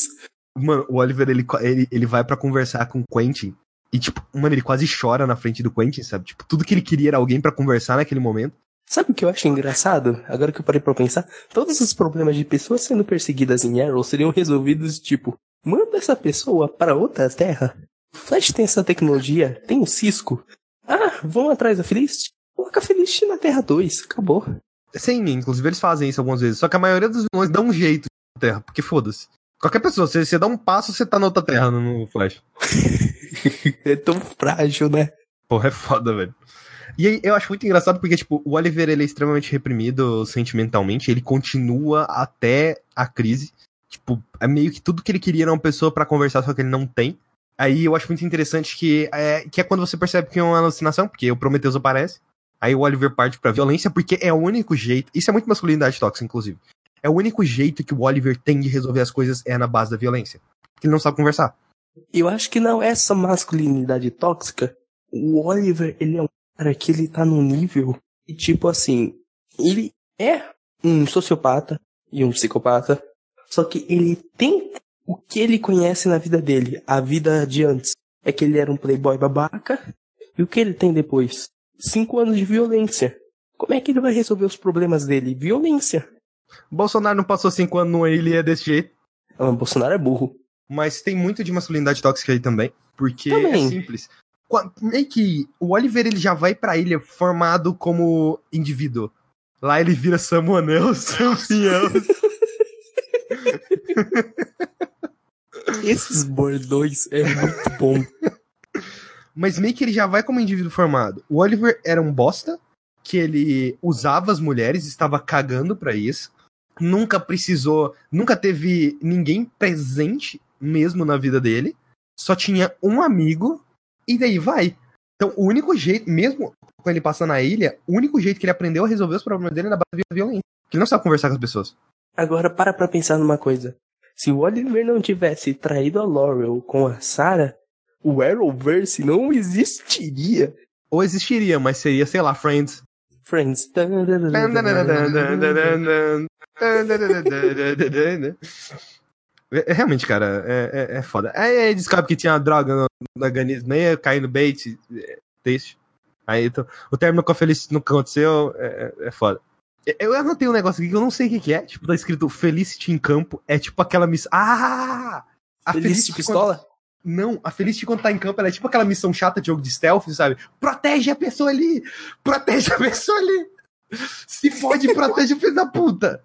Mano, o Oliver, ele, ele, ele vai pra conversar com o Quentin. E, tipo, mano, ele quase chora na frente do Quentin, sabe? Tipo, tudo que ele queria era alguém pra conversar naquele momento. Sabe o que eu acho engraçado? Agora que eu parei pra pensar, todos os problemas de pessoas sendo perseguidas em Arrow seriam resolvidos tipo, manda essa pessoa para outra terra. O Flash tem essa tecnologia, tem o Cisco. Ah, vão atrás da Felicity? Coloca a Felicity na Terra 2, acabou. Sim, inclusive eles fazem isso algumas vezes. Só que a maioria dos vilões dá um jeito na Terra, porque foda-se. Qualquer pessoa, você, você dá um passo, você tá na outra Terra no, Flash. *laughs* é tão frágil, né? Porra, é foda, velho. E aí, eu acho muito engraçado porque, tipo, o Oliver, ele é extremamente reprimido sentimentalmente, ele continua até a crise. Tipo, é meio que tudo que ele queria era uma pessoa pra conversar, só que ele não tem. Aí eu acho muito interessante que é, que é quando você percebe que é uma alucinação, porque o Prometheus aparece. Aí o Oliver parte pra violência, porque é o único jeito. Isso é muito masculinidade tóxica, inclusive. É o único jeito que o Oliver tem de resolver as coisas é na base da violência. Ele não sabe conversar. Eu acho que não essa masculinidade tóxica. O Oliver, ele é um cara que ele tá num nível e tipo assim, ele é um sociopata e um psicopata, só que ele tem o que ele conhece na vida dele, a vida de antes. É que ele era um playboy babaca e o que ele tem depois? Cinco anos de violência. Como é que ele vai resolver os problemas dele? Violência. Bolsonaro não passou cinco anos numa ilha e é desse jeito. Ah, Bolsonaro é burro. Mas tem muito de masculinidade tóxica aí também. Porque Também. é simples. Meio que o Oliver ele já vai pra ilha formado como indivíduo. Lá ele vira Samuel *laughs* Nelson, Fiel. *laughs* Esses bordões é muito bom. *laughs* Mas meio que ele já vai como indivíduo formado. O Oliver era um bosta, que ele usava as mulheres, estava cagando pra isso. nunca precisou, nunca teve ninguém presente mesmo na vida dele. Só tinha um amigo e daí vai. Então, o único jeito, mesmo com ele passando na ilha, o único jeito que ele aprendeu a resolver os problemas dele era na base da violência. Que ele não sabe conversar com as pessoas. Agora, para pra pensar numa coisa. Se o Oliver não tivesse traído a Laurel com a Sarah, o Arrowverse não existiria. Ou existiria, mas seria, sei lá, Friends. Friends. É, Realmente, cara, é, é, é foda. Aí descobre que tinha droga no, no organismo, aí cai no bait, é, triste. Aí então, o término com a Felicity nunca aconteceu, é, é foda. Eu anotei um negócio aqui que eu não sei o que, que é. Tipo, tá escrito Felicity em campo. É tipo aquela missão. Ah! A Felicity pistola? Não, a Felicity quando tá em campo, ela é tipo aquela missão chata de jogo de stealth, sabe? Protege a pessoa ali! Protege a pessoa ali! Se fode, protege o filho da puta!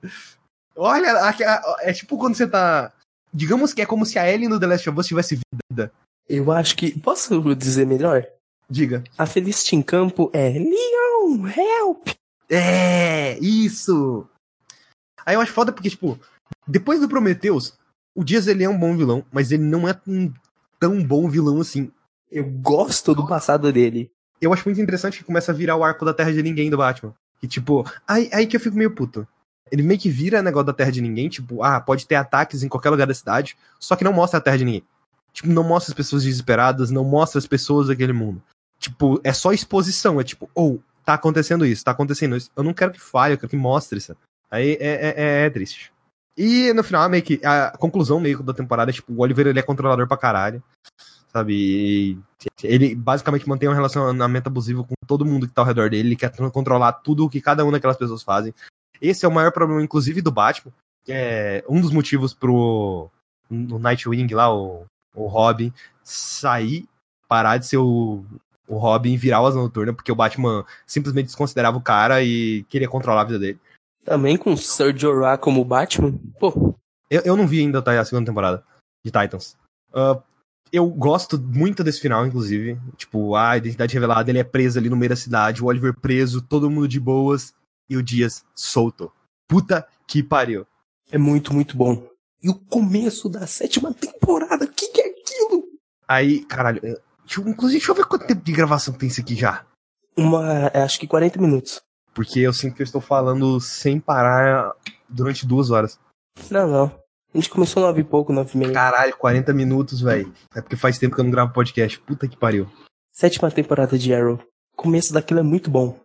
Olha, é tipo quando você tá. Digamos que é como se a Ellie no The Last of Us tivesse vida. Eu acho que. Posso dizer melhor? Diga. A Felicity em campo é Leon, help! É, isso! Aí eu acho foda porque, tipo, depois do Prometheus, o Dias ele é um bom vilão, mas ele não é um tão bom vilão assim. Eu gosto do passado dele. Eu acho muito interessante que começa a virar o arco da Terra de Ninguém do Batman. Que, tipo, aí, aí que eu fico meio puto. Ele meio que vira negócio da Terra de Ninguém, tipo, ah, pode ter ataques em qualquer lugar da cidade, só que não mostra a Terra de Ninguém. Tipo, não mostra as pessoas desesperadas, não mostra as pessoas daquele mundo. Tipo, é só exposição, é tipo, ou, oh, tá acontecendo isso, tá acontecendo isso. Eu não quero que falhe, eu quero que mostre isso. Aí é, é, é triste. E no final, meio que. A conclusão meio da temporada é tipo, o Oliver ele é controlador pra caralho. Sabe? E ele basicamente mantém um relacionamento abusivo com todo mundo que tá ao redor dele. Ele quer controlar tudo o que cada uma daquelas pessoas fazem. Esse é o maior problema, inclusive, do Batman. É um dos motivos pro o Nightwing lá, o, o Robin, sair, parar de ser o, o Robin e virar o Asa Noturna, porque o Batman simplesmente desconsiderava o cara e queria controlar a vida dele. Também com Sir Jorah como Batman? Pô. Eu, eu não vi ainda a segunda temporada de Titans. Uh, eu gosto muito desse final, inclusive. Tipo, a identidade revelada, ele é preso ali no meio da cidade, o Oliver preso, todo mundo de boas, e o Dias solto. Puta que pariu. É muito, muito bom. E o começo da sétima temporada, o que, que é aquilo? Aí, caralho, deixa eu, inclusive, deixa eu ver quanto tempo de gravação tem isso aqui já. Uma, acho que 40 minutos. Porque eu sinto que eu estou falando sem parar durante duas horas. Não, não. A gente começou nove e pouco, nove e meia. Caralho, 40 minutos, velho. É porque faz tempo que eu não gravo podcast. Puta que pariu. Sétima temporada de Arrow. O começo daquilo é muito bom.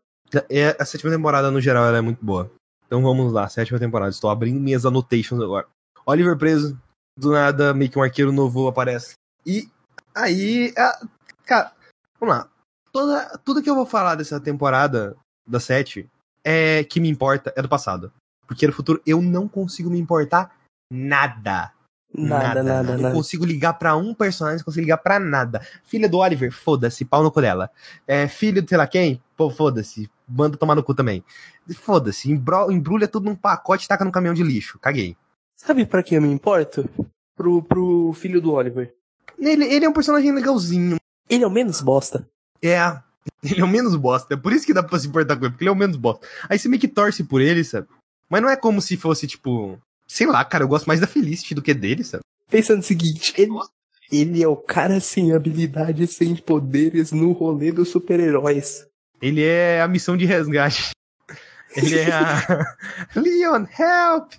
É, a sétima temporada, no geral, ela é muito boa. Então vamos lá, sétima temporada. Estou abrindo minhas annotations agora. Oliver preso. Do nada, meio que um arqueiro novo aparece. E aí. A, cara, vamos lá. Toda, tudo que eu vou falar dessa temporada da 7 é que me importa é do passado. Porque no futuro eu não consigo me importar nada. Nada, nada, nada. Não consigo ligar pra um personagem, não consigo ligar pra nada. Filha do Oliver, foda-se, pau no cu dela. É, filho de sei lá quem, pô, foda-se, manda tomar no cu também. Foda-se, embrulha tudo num pacote e taca no caminhão de lixo. Caguei. Sabe pra quem eu me importo? Pro, pro filho do Oliver. Ele, ele é um personagem legalzinho. Ele é o menos bosta. É, *laughs* ele é o menos bosta. É por isso que dá pra se importar com ele, porque ele é o menos bosta. Aí você meio que torce por ele, sabe? Mas não é como se fosse, tipo. Sei lá, cara, eu gosto mais da Felicity do que dele, sabe? Pensa no seguinte, ele, ele é o cara sem habilidade, sem poderes no rolê dos super-heróis. Ele é a missão de resgate. Ele é a. *laughs* Leon, help!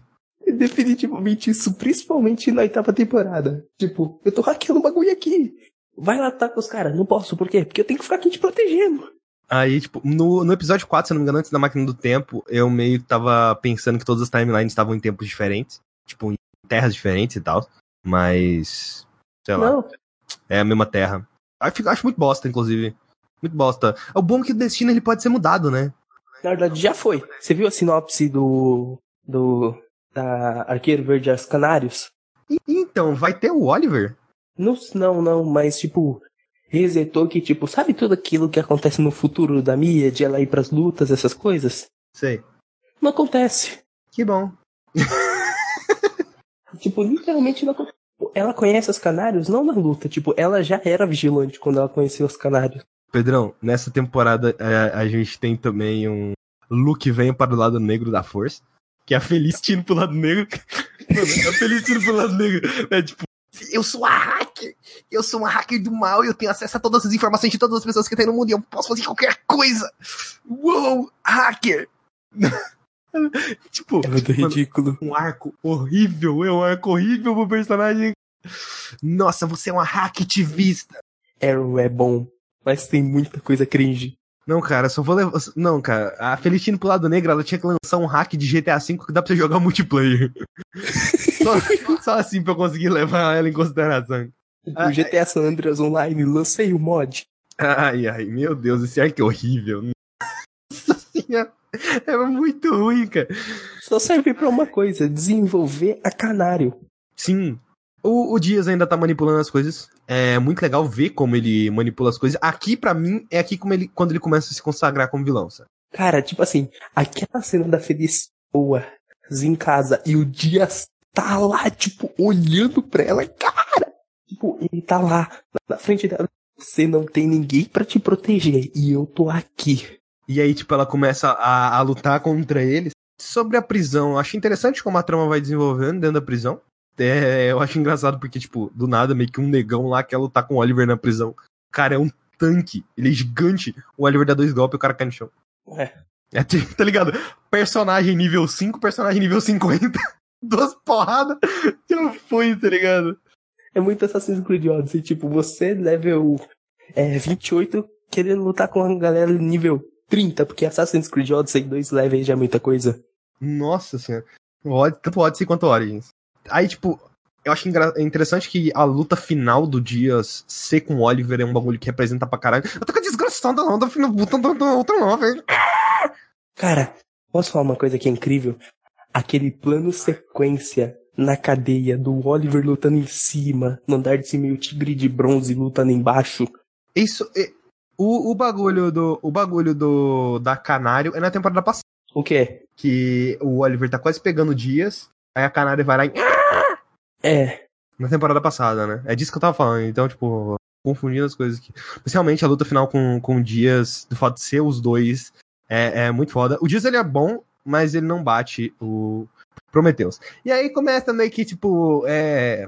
É definitivamente isso, principalmente na oitava temporada. Tipo, eu tô hackeando um bagulho aqui. Vai lá tá com os caras. Não posso, por quê? Porque eu tenho que ficar aqui te protegendo. Aí, tipo, no, no episódio 4, se eu não me engano, antes da máquina do tempo, eu meio que tava pensando que todas as timelines estavam em tempos diferentes. Tipo, em terras diferentes e tal. Mas. Sei lá. Não. É a mesma terra. Acho, acho muito bosta, inclusive. Muito bosta. O bom é que o destino ele pode ser mudado, né? Na verdade, já foi. Você viu a sinopse do. do. da Arqueiro Verde aos Canários? E, então, vai ter o Oliver? Não, não, não, mas tipo, resetou que, tipo, sabe tudo aquilo que acontece no futuro da Mia, de ela ir pras lutas, essas coisas? Sei. Não acontece. Que bom. *laughs* tipo, literalmente não acontece. Ela conhece os canários não na luta, tipo, ela já era vigilante quando ela conheceu os canários. Pedrão, nessa temporada a, a gente tem também um Luke vem para o lado negro da força. Que é a Felicity pro lado negro. *laughs* Mano, a Felicity pro lado negro. É tipo, eu sou a hacker! Eu sou uma hacker do mal e eu tenho acesso a todas as informações de todas as pessoas que tem no mundo e eu posso fazer qualquer coisa! Uou! Hacker! *laughs* tipo, É muito ridículo. um arco horrível, é um arco horrível pro personagem. Nossa, você é uma hacketivista. Arrow é bom, mas tem muita coisa cringe. Não, cara, só vou levar. Não, cara, a Feliciano pro lado negro, ela tinha que lançar um hack de GTA V que dá pra você jogar multiplayer. *laughs* só, só assim pra eu conseguir levar ela em consideração. O GTA San Andreas Online, lancei o mod. Ai, ai, meu Deus, esse arco é horrível. Nossa senhora, é muito ruim, cara. Só serve pra uma coisa, desenvolver a canário. Sim. O, o Dias ainda tá manipulando as coisas. É muito legal ver como ele manipula as coisas. Aqui, pra mim, é aqui como ele, quando ele começa a se consagrar como vilão, sabe? Cara, tipo assim, aquela cena da Feliz boa em casa e o Dias tá lá, tipo, olhando pra ela, cara. Tipo, ele tá lá, na frente dela. Você não tem ninguém pra te proteger e eu tô aqui. E aí, tipo, ela começa a, a lutar contra eles. Sobre a prisão, eu acho interessante como a trama vai desenvolvendo dentro da prisão. É, eu acho engraçado porque, tipo, do nada, meio que um negão lá quer lutar com o Oliver na prisão. O cara é um tanque, ele é gigante. O Oliver dá dois golpes e o cara cai no chão. É. É, *laughs* tá ligado? Personagem nível 5, personagem nível 50. *laughs* Duas porradas. Já foi, tá ligado? É muito Assassin's Creed Odyssey. Tipo, você level é, 28 querendo lutar com a galera nível 30, porque Assassin's Creed Odyssey 2 levels já é muita coisa. Nossa senhora. Tanto Odyssey quanto Origins. Aí, tipo, eu acho interessante que a luta final do Dias ser com o Oliver é um bagulho que representa pra caralho. Eu tô com a desgraçada não, da final puta da outra não, velho. Cara, posso falar uma coisa que é incrível? Aquele plano sequência na cadeia do Oliver lutando em cima, no andar de cima e o tigre de bronze lutando embaixo. Isso. é- o, o bagulho do. O bagulho do. Da Canário é na temporada passada. O quê? Que o Oliver tá quase pegando o Dias. Aí a Canário vai lá e. É, Na temporada passada, né? É disso que eu tava falando. Então, tipo, confundindo as coisas aqui. Mas realmente a luta final com, com o Dias, do fato de ser os dois, é, é muito foda. O Dias ele é bom, mas ele não bate o Prometheus. E aí começa meio que, tipo, é,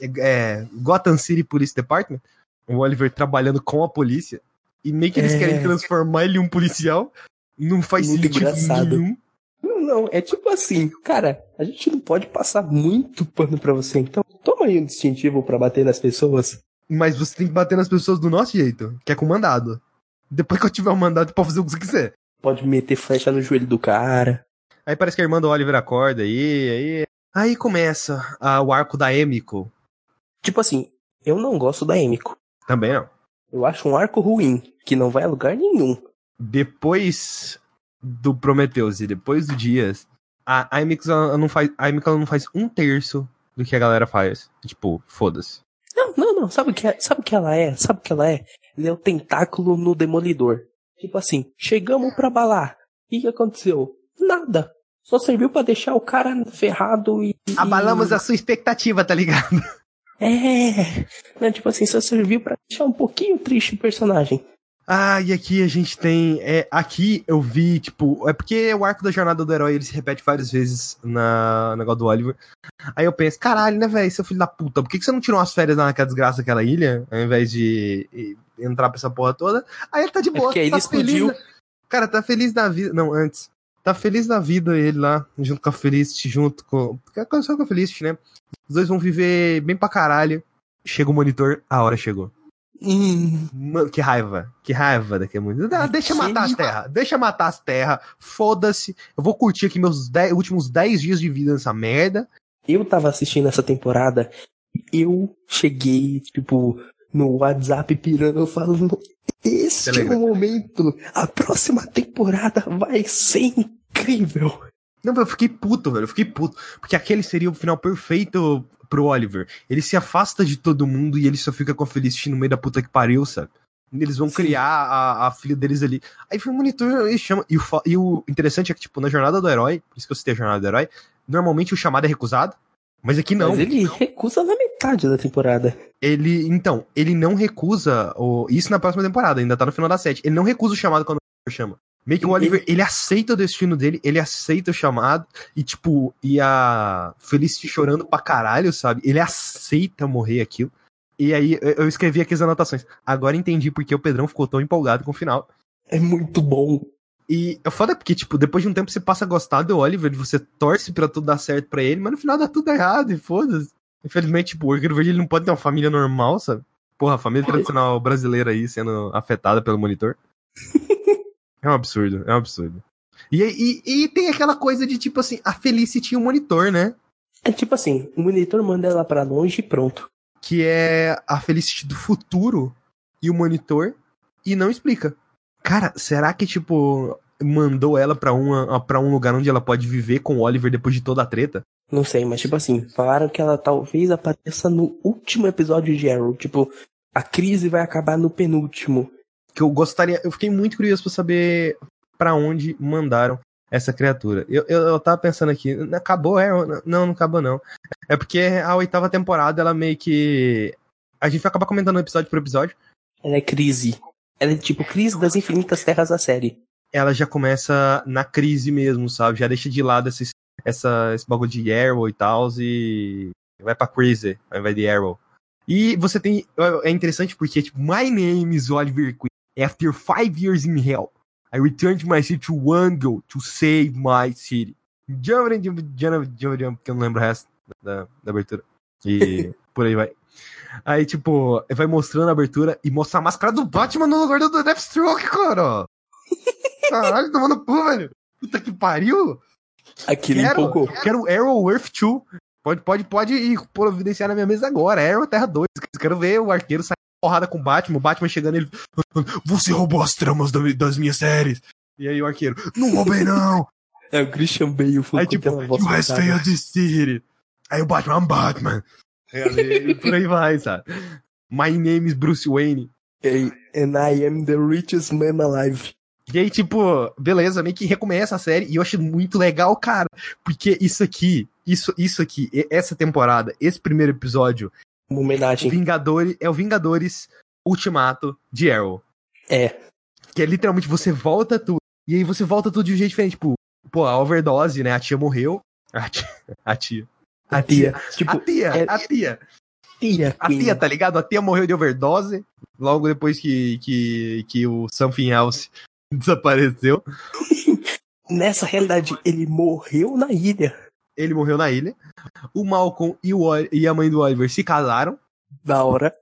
é, é, Gotham City Police Department. O Oliver trabalhando com a polícia. E meio que eles É. querem transformar ele em um policial. Não faz Muito sentido engraçado. nenhum. Não, não, é tipo assim, cara, a gente não pode passar muito pano pra você, então toma aí um distintivo pra bater nas pessoas. Mas você tem que bater nas pessoas do nosso jeito, que é com mandado. Depois que eu tiver o mandado, pode fazer o que você quiser. Pode meter flecha no joelho do cara. Aí parece que a irmã do Oliver acorda aí, aí. Aí começa ah, o arco da Emiko. Tipo assim, eu não gosto da Emiko. Também não. Eu acho um arco ruim, que não vai a lugar nenhum. Depois do Prometheus e depois do Dias, a, a ela não faz. A ela não faz um terço do que a galera faz. Tipo, foda-se. Não, não, não, sabe o que, é, sabe o que ela é? Sabe o que ela é? Ela é o tentáculo no demolidor. Tipo assim, chegamos pra balar. O que, aconteceu? Nada. Só serviu pra deixar o cara ferrado e. Abalamos a sua expectativa, tá ligado? É. Não, tipo assim, só serviu pra deixar um pouquinho triste o personagem. Ah, e aqui a gente tem. É, aqui eu vi, tipo. É porque o arco da jornada do herói ele se repete várias vezes na no negócio do Oliver. Aí eu penso, caralho, né, velho, seu filho da puta, por que, que você não tirou umas férias naquela desgraça daquela ilha, ao invés de entrar pra essa porra toda? Aí ele tá de É boa. porque aí tá ele explodiu. Feliz, cara, tá feliz da vida. Não, antes. Tá feliz da vida ele lá, junto com a Felicity, junto com. Só com a Felicity, né? Os dois vão viver bem pra caralho. Chega o monitor, a hora chegou. Hum, Mano, que raiva. Que raiva daquele mundo. Ah, deixa matar as terras. Deixa matar as terras. Foda-se. Eu vou curtir aqui meus dez- últimos 10 dias de vida nessa merda. eu tava assistindo essa temporada, eu cheguei, tipo, no WhatsApp pirando, falando, esse é o momento, a próxima temporada vai ser incrível. Não, eu fiquei puto, velho. Eu fiquei puto. Porque aquele seria o final perfeito pro Oliver. Ele se afasta de todo mundo e ele só fica com a Felicity no meio da puta que pariu, sabe? Eles vão Sim. criar a, a filha deles ali. Aí foi o monitor e chama. E o, e o interessante é que, tipo, na jornada do herói, por isso que eu citei a jornada do herói, normalmente o chamado é recusado. Mas aqui não. Mas ele recusa na metade da temporada. Ele, então, ele não recusa o, isso na próxima temporada, ainda tá no final da sete. Ele não recusa o chamado quando o chama. Meio que o Oliver, ele aceita o destino dele, ele aceita o chamado, e tipo, e a Felicity chorando pra caralho, sabe? Ele aceita morrer aquilo. E aí eu escrevi aqui as anotações. Agora entendi porque o Pedrão ficou tão empolgado com o final. É muito bom. E é foda porque, tipo, depois de um tempo você passa a gostar do Oliver, você torce pra tudo dar certo pra ele, mas no final dá tudo errado e foda-se. Infelizmente, tipo, o Arqueiro Verde ele não pode ter uma família normal, sabe? Porra, a família tradicional brasileira aí sendo afetada pelo monitor. *laughs* é um absurdo, é um absurdo. E, e, e tem aquela coisa de, tipo assim, a Felicity e o monitor, né? É tipo assim, o monitor manda ela pra longe e pronto. Que é a Felicity do futuro e o monitor e não explica. Cara, será que, tipo, mandou ela pra, uma, pra um lugar onde ela pode viver com o Oliver depois de toda a treta? Não sei, mas tipo assim, falaram que ela talvez apareça no último episódio de Arrow. Tipo, a crise vai acabar no penúltimo. Que eu gostaria. Eu fiquei muito curioso pra saber para onde mandaram essa criatura. Eu, eu, eu tava pensando aqui, acabou Arrow? Não, não acabou não. É porque a oitava temporada, ela meio que. A gente vai acabar comentando episódio por episódio. Ela é crise. Ela é tipo crise das infinitas terras da série. Ela já começa na crise mesmo, sabe? Já deixa de lado esse, essa, esse bagulho de Arrow e tal, e vai pra aí vai de Arrow. E você tem. É interessante porque, tipo, My name is Oliver Queen. After five years in hell, I returned to my city to Wango to save my city. Jump, jump, jump, jump, jump, que eu não lembro o resto da, da abertura. E *laughs* por aí vai. Aí, tipo, vai mostrando a abertura e mostra a máscara do Batman no lugar do Deathstroke, cara. *laughs* Caralho, tomando cu, velho. Puta que pariu. Aquele quero, empolgou. Quero Arrow Earth 2. Pode, pode, pode ir providenciar na minha mesa agora. Arrow Terra 2. Quero ver o arqueiro sair porrada com o Batman. O Batman chegando ele. Você roubou as tramas das minhas séries. E aí o arqueiro. Não roubei, não. É o Christian Bale Aí tipo, you has failed this city. Aí o Batman, I'm Batman. E por aí vai, sabe? My name is Bruce Wayne. Hey, and I am the richest man alive. E aí, tipo, beleza, meio que recomeça a série e eu acho muito legal, cara. Porque isso aqui, isso, isso aqui, essa temporada, esse primeiro episódio. Uma homenagem. Vingadores, é o Vingadores Ultimato de Arrow. É. Que é literalmente você volta tudo. E aí você volta tudo de um jeito diferente. Tipo, pô, a overdose, né? A tia morreu. A tia. A tia. A tia. Tipo, a tia, é... a tia. Tia, a tia, tá ligado? A tia morreu de overdose. Logo depois que, que, que o Something Else desapareceu. *laughs* Nessa realidade, ele morreu na ilha. Ele morreu na ilha. O Malcolm e, o, e a mãe do Oliver se casaram. Da hora.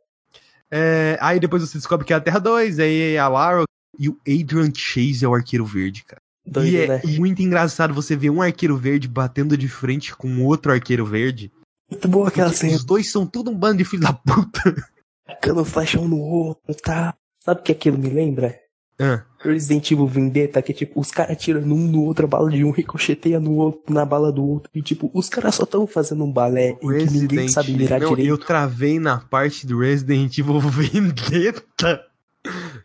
É, aí depois você descobre que é a Terra 2, aí a Lara e o Adrian Chase é o arqueiro verde, cara. Doido, e é né? muito engraçado você ver um arqueiro verde batendo de frente com outro arqueiro verde. Muito boa aquela cena. Os dois são tudo um bando de filho da puta. Tacando flecha um no outro, tá? Sabe o que aquilo me lembra? Ah. Resident Evil Vendetta, que tipo, os caras tiram um no outro, a bala de um ricocheteia no outro, na bala do outro. E tipo, os caras só estão fazendo um balé e que ninguém sabe mirar Meu, direito. Eu travei na parte do Resident Evil *laughs* Vendetta.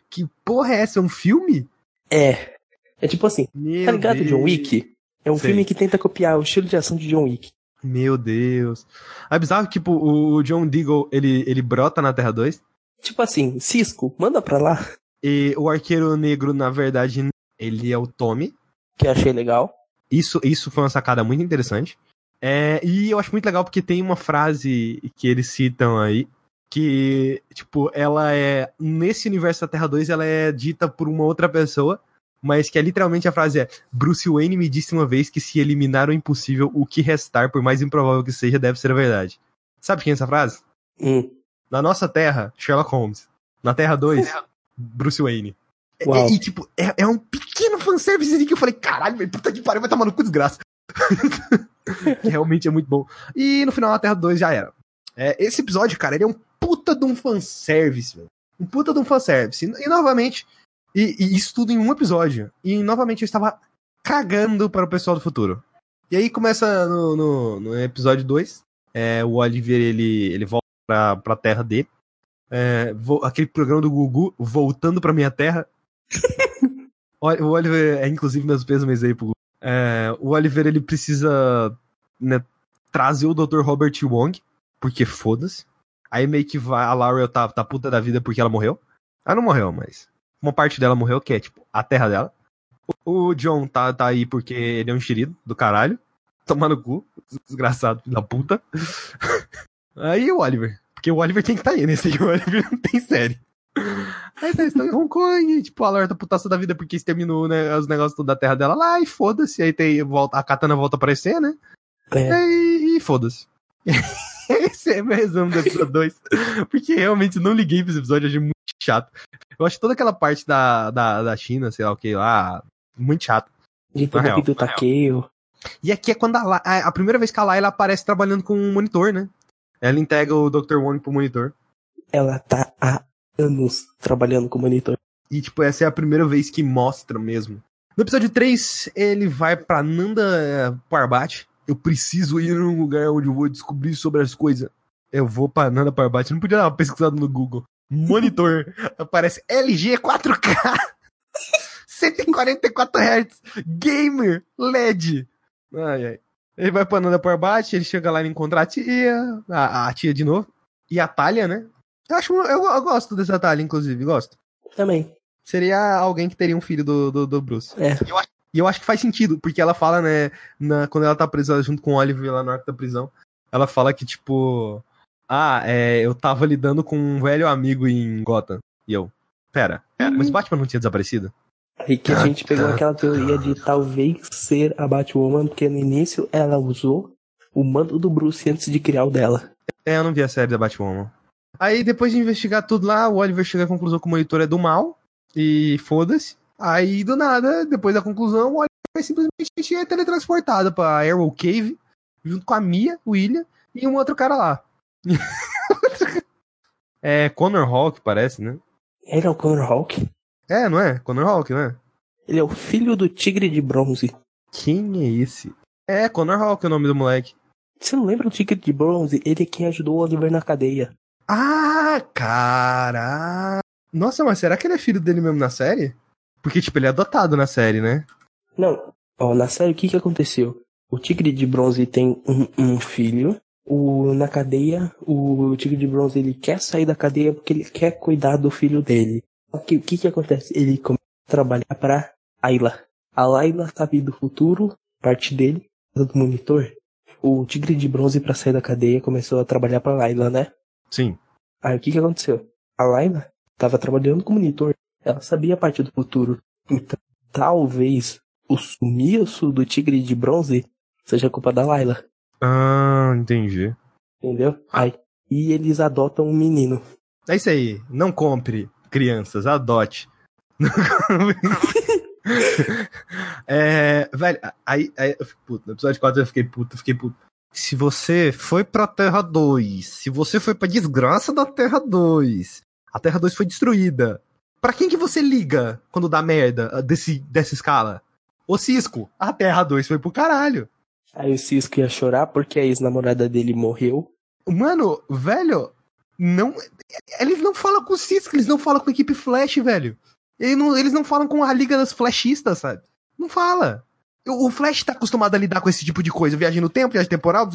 Que porra é essa? É um filme? É. É tipo assim, Meu tá ligado Deus. John Wick? É um Sei. filme que tenta copiar o estilo de ação de John Wick. Meu Deus. É bizarro que, tipo, o John Deagle, ele, ele brota na Terra 2? Tipo assim, Cisco, manda pra lá. E o arqueiro negro, na verdade, ele é o Tommy. Que achei legal. Isso, isso foi uma sacada muito interessante. É, e eu acho muito legal porque tem uma frase que eles citam aí, que, tipo, ela é. Nesse universo da Terra 2, ela é dita por uma outra pessoa, mas que é literalmente a frase é: Bruce Wayne me disse uma vez que se eliminar o impossível, o que restar, por mais improvável que seja, deve ser a verdade. Sabe quem é essa frase? Hum. Na nossa Terra, Sherlock Holmes. Na Terra 2, Bruce Wayne. E, e, tipo, é, é um pequeno fanservice ali que eu falei, caralho, velho, puta que pariu, vai tomar no cu desgraça. *laughs* realmente é muito bom. E no final, a Terra 2 já era. É, esse episódio, cara, ele é um puta de um fanservice, velho. Um puta de um fanservice. E, e novamente, e, e, isso tudo em um episódio. E novamente eu estava cagando para o pessoal do futuro. E aí começa no, no, no episódio 2. É, o Oliver ele, ele volta pra, pra terra dele. É, vou, aquele programa do Gugu, voltando pra minha terra. *laughs* o Oliver, é inclusive meus pêsames aí pro Gugu. É, o Oliver ele precisa né, trazer o Dr. Robert Wong, porque foda-se. Aí meio que vai, a Laurel tá, tá puta da vida porque ela morreu. Ela não morreu, mas uma parte dela morreu, que é tipo a terra dela. O John tá, tá aí porque ele é um enxerido do caralho. Tomar no cu. Desgraçado, filho da puta. *laughs* Aí o Oliver. Porque o Oliver tem que estar tá aí, né? *laughs* Sem o Oliver não tem série. Aí tá, estão em Hong Kong, tipo, alerta putaça da vida porque exterminou, né, os negócios tudo da terra dela lá, e foda-se. Aí tem, volta, a katana volta a aparecer, né? É. E, e foda-se. *laughs* Esse é meu resumo do episódio 2. Porque realmente não liguei pra esse episódio, achei muito chato. Eu acho toda aquela parte da, da, da China, sei lá o que lá, muito chato. Tudo do Takeo. E aqui é quando a, a, a, primeira vez que a Layla aparece trabalhando com um monitor, né? Ela integra o Dr. Wong pro monitor. Ela tá há anos trabalhando com monitor. E, tipo, essa é a primeira vez que mostra mesmo. No episódio 3, ele vai pra Nanda Parbat. Eu preciso ir num lugar onde eu vou descobrir sobre as coisas. Eu vou pra Nanda Parbat. Não podia dar uma pesquisada no Google. Monitor. *laughs* Aparece LG 4K. 144 Hz. Gamer. LED. Ai, ai. Ele vai pra Nanda Parbat, ele chega lá e encontra a tia, a, a, tia de novo, e a Talia, né? Eu acho, eu, eu gosto dessa Talia, inclusive, gosto. Também. Seria alguém que teria um filho do, do, do Bruce. É. Eu acho, e eu acho que faz sentido, porque ela fala, né, na, quando ela tá presa junto com o Oliver lá no arco da prisão, ela fala que, tipo, ah, é, eu tava lidando com um velho amigo em Gotham. E eu, pera, pera, mas Batman não tinha desaparecido? Aí que a gente pegou aquela teoria de talvez ser a Batwoman, porque no início ela usou o manto do Bruce antes de criar o dela. É, eu não vi a série da Batwoman. Aí depois de investigar tudo lá, o Oliver chega à conclusão que o monitor é do mal. E foda-se. Aí do nada, depois da conclusão, o Oliver simplesmente é teletransportado pra Arrow Cave, junto com a Mia, o William e um outro cara lá. *laughs* é Connor Hawk, parece, né? Ele é o Connor Hawk? É, não é? Connor Hawk, não é? Ele é o filho do Tigre de Bronze. Quem é esse? É, Connor Hawk é o nome do moleque. Você não lembra do Tigre de Bronze? Ele é quem ajudou o Oliver na cadeia. Ah, cara. Nossa, mas será que ele é filho dele mesmo na série? Porque, tipo, ele é adotado na série, né? Não. Ó, na série o que que aconteceu? O Tigre de Bronze tem um, um filho. O, na cadeia, o Tigre de Bronze ele quer sair da cadeia porque ele quer cuidar do filho dele. O que, que que acontece? Ele começa a trabalhar para Ayla. A Layla sabe do futuro, parte dele, do monitor. O Tigre de Bronze para sair da cadeia começou a trabalhar para Layla, né? Sim. Aí o que que aconteceu? A Layla estava trabalhando com monitor. Ela sabia a parte do futuro. Então, talvez o sumiço do Tigre de Bronze seja culpa da Layla. Ah, entendi. Entendeu? Aí, e eles adotam um menino. É isso aí. Não compre crianças, adote. *laughs* é, velho, aí, aí eu fico puto. No episódio 4 eu fiquei puto, eu fiquei puto. Se você foi pra Terra 2, se você foi pra desgraça da Terra 2, a Terra 2 foi destruída. Pra quem que você liga quando dá merda desse, dessa escala? O Cisco, a Terra 2 foi pro caralho. Aí o Cisco ia chorar porque a ex-namorada dele morreu. Mano, velho, não. Eles não falam com o Cisco, eles não falam com a equipe Flash, velho. Eles não, eles não falam com a Liga das Flashistas, sabe? Não fala. O Flash tá acostumado a lidar com esse tipo de coisa. Viagem no tempo, viagem temporal,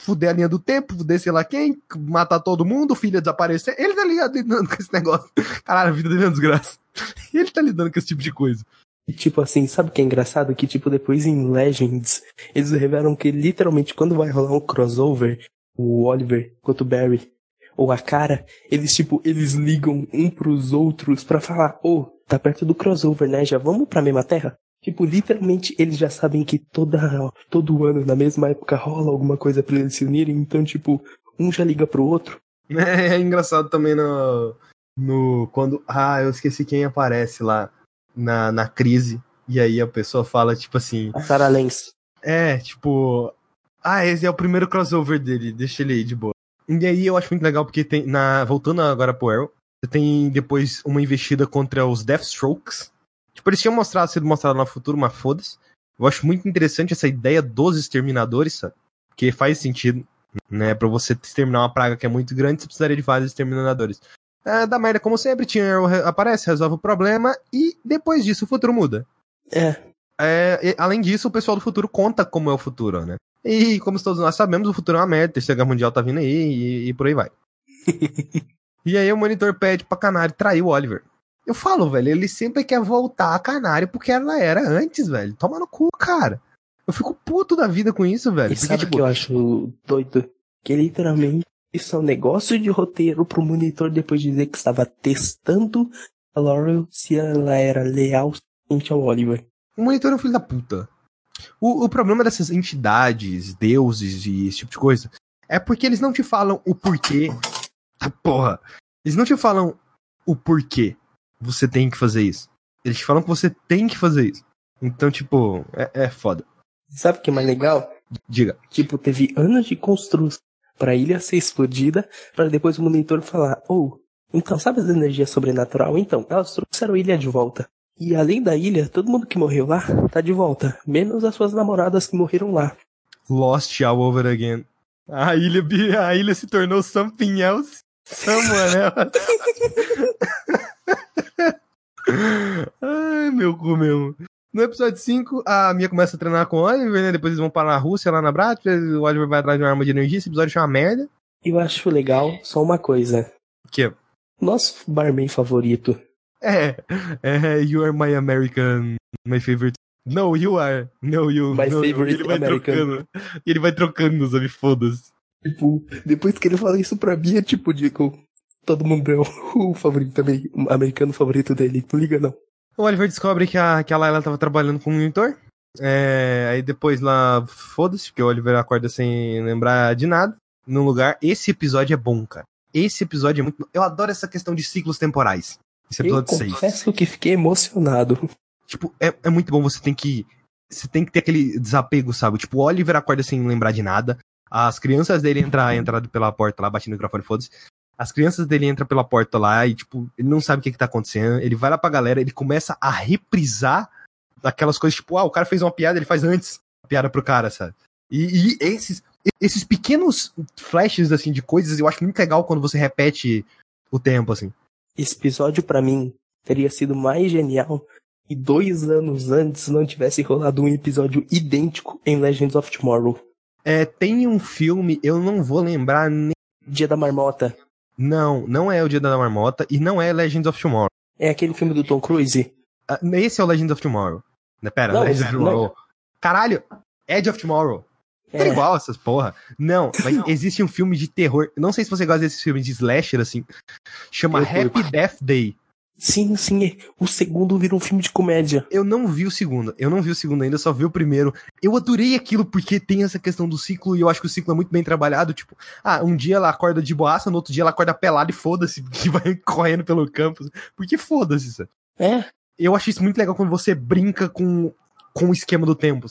fuder a linha do tempo, fuder sei lá quem, matar todo mundo, filha desaparecer. Ele tá lidando com esse negócio. Caralho, a vida dele é uma desgraça. *laughs* Ele tá lidando com esse tipo de coisa. E tipo assim, sabe o que é engraçado? Que tipo, depois em Legends, eles revelam que literalmente quando vai rolar um crossover, o Oliver quanto o Barry ou a cara, eles tipo, eles ligam um pros outros para falar, ô, oh, tá perto do crossover, né? Já vamos pra mesma terra? Tipo, literalmente eles já sabem que toda, todo ano, na mesma época, rola alguma coisa para eles se unirem, então, tipo, um já liga pro outro. É, *laughs* é engraçado também no, no. Quando. Ah, eu esqueci quem aparece lá na, na crise. E aí a pessoa fala, tipo assim. A Sarah Lenz. É, tipo. Ah, esse é o primeiro crossover dele, deixa ele aí de boa. E aí eu acho muito legal porque tem. Na, voltando agora pro Arrow, você tem depois uma investida contra os Deathstrokes. Tipo, eles tinham mostrado, sido mostrado no futuro, mas foda-se. Eu acho muito interessante essa ideia dos exterminadores, sabe? Porque faz sentido, né? Pra você exterminar uma praga que é muito grande, você precisaria de vários exterminadores. É, da merda, como sempre, tinha aparece, resolve o problema e depois disso o futuro muda. É. é além disso, o pessoal do futuro conta como é o futuro, né? E como todos nós sabemos, o futuro é uma merda, a Terceira Guerra Mundial tá vindo aí e, e por aí vai. *laughs* e aí o monitor pede pra Canário trair o Oliver. Eu falo, velho, ele sempre quer voltar a canário porque ela era antes, velho. Toma no cu, cara. Eu fico puto da vida com isso, velho. E Porque, sabe o tipo, que eu acho doido? Que literalmente isso é um negócio de roteiro pro monitor depois dizer que estava testando a Laurel se ela era leal ao Oliver. o monitor é um filho da puta. O, o problema dessas entidades, deuses e esse tipo de coisa é porque eles não te falam o porquê. Ah, Porra. Eles não te falam o porquê você tem que fazer isso. Eles te falam que você tem que fazer isso. Então, tipo, é, é foda. Sabe o que é mais legal? Diga. Tipo, teve anos de construção pra ilha ser explodida, pra depois o monitor falar, oh, então sabe as energias sobrenatural? Então, elas trouxeram a ilha de volta. E além da ilha, todo mundo que morreu lá tá de volta, menos as suas namoradas que morreram lá. Lost all over again. A ilha, a ilha se tornou something else. Someone else. Ai, meu cu mesmo. No episódio 5, a Mia começa a treinar com o Oliver, né? Depois eles vão para a Rússia, lá na Brat. O Oliver vai atrás de uma arma de energia. Esse episódio chama merda. Eu acho legal só uma coisa. O quê? Nosso barman favorito. É, é, you are my American, my favorite. No, you are. No, you. My no, favorite ele vai American. trocando. Ele vai trocando, sabe? Foda-se. Tipo, depois que ele fala isso pra mim, é tipo, digo, todo mundo é o, *laughs* o favorito também, o americano favorito dele, não liga não. O Oliver descobre que a, que a Layla tava trabalhando com o monitor. É, aí depois lá, foda-se, porque o Oliver acorda sem lembrar de nada. Num lugar. Esse episódio é bom, cara. Esse episódio é muito. Eu adoro essa questão de ciclos temporais. Esse Eu episódio 6. confesso que fiquei emocionado. Tipo, é, é muito bom você tem que. Você tem que ter aquele desapego, sabe? Tipo, o Oliver acorda sem lembrar de nada. As crianças dele entram entra pela porta lá, batendo no microfone, foda-se. As crianças dele entram pela porta lá e, tipo, ele não sabe o que, que tá acontecendo. Ele vai lá pra galera, ele começa a reprisar aquelas coisas, tipo, ah, o cara fez uma piada, ele faz antes a piada pro cara, sabe? E, e esses, esses pequenos flashes, assim, de coisas, eu acho muito legal quando você repete o tempo, assim. Esse episódio pra mim teria sido mais genial e dois anos antes não tivesse rolado um episódio idêntico em Legends of Tomorrow. É, tem um filme, eu não vou lembrar nem. Dia da Marmota. Não, não é o Dia da Marmota e não é Legends of Tomorrow. É aquele filme do Tom Cruise? Ah, Esse é o Legends of Tomorrow. Né, Pera, Não, Legends of não. Tomorrow. Caralho, Edge of Tomorrow. É. É. igual essas porra. Não, mas existe um filme de terror. Não sei se você gosta desses filmes de slasher, assim. Chama Eu Happy curto. Death Day. Sim, sim, o segundo vira um filme de comédia. Eu não vi o segundo. Eu não vi o segundo ainda, só vi o primeiro. Eu adorei aquilo porque tem essa questão do ciclo e eu acho que o ciclo é muito bem trabalhado. Tipo, ah, um dia ela acorda de boaça, no outro dia ela acorda pelada e foda-se, *laughs* que vai correndo pelo campus. Porque foda-se, sabe? É, Eu acho isso muito legal quando você brinca com, com o esquema do tempo.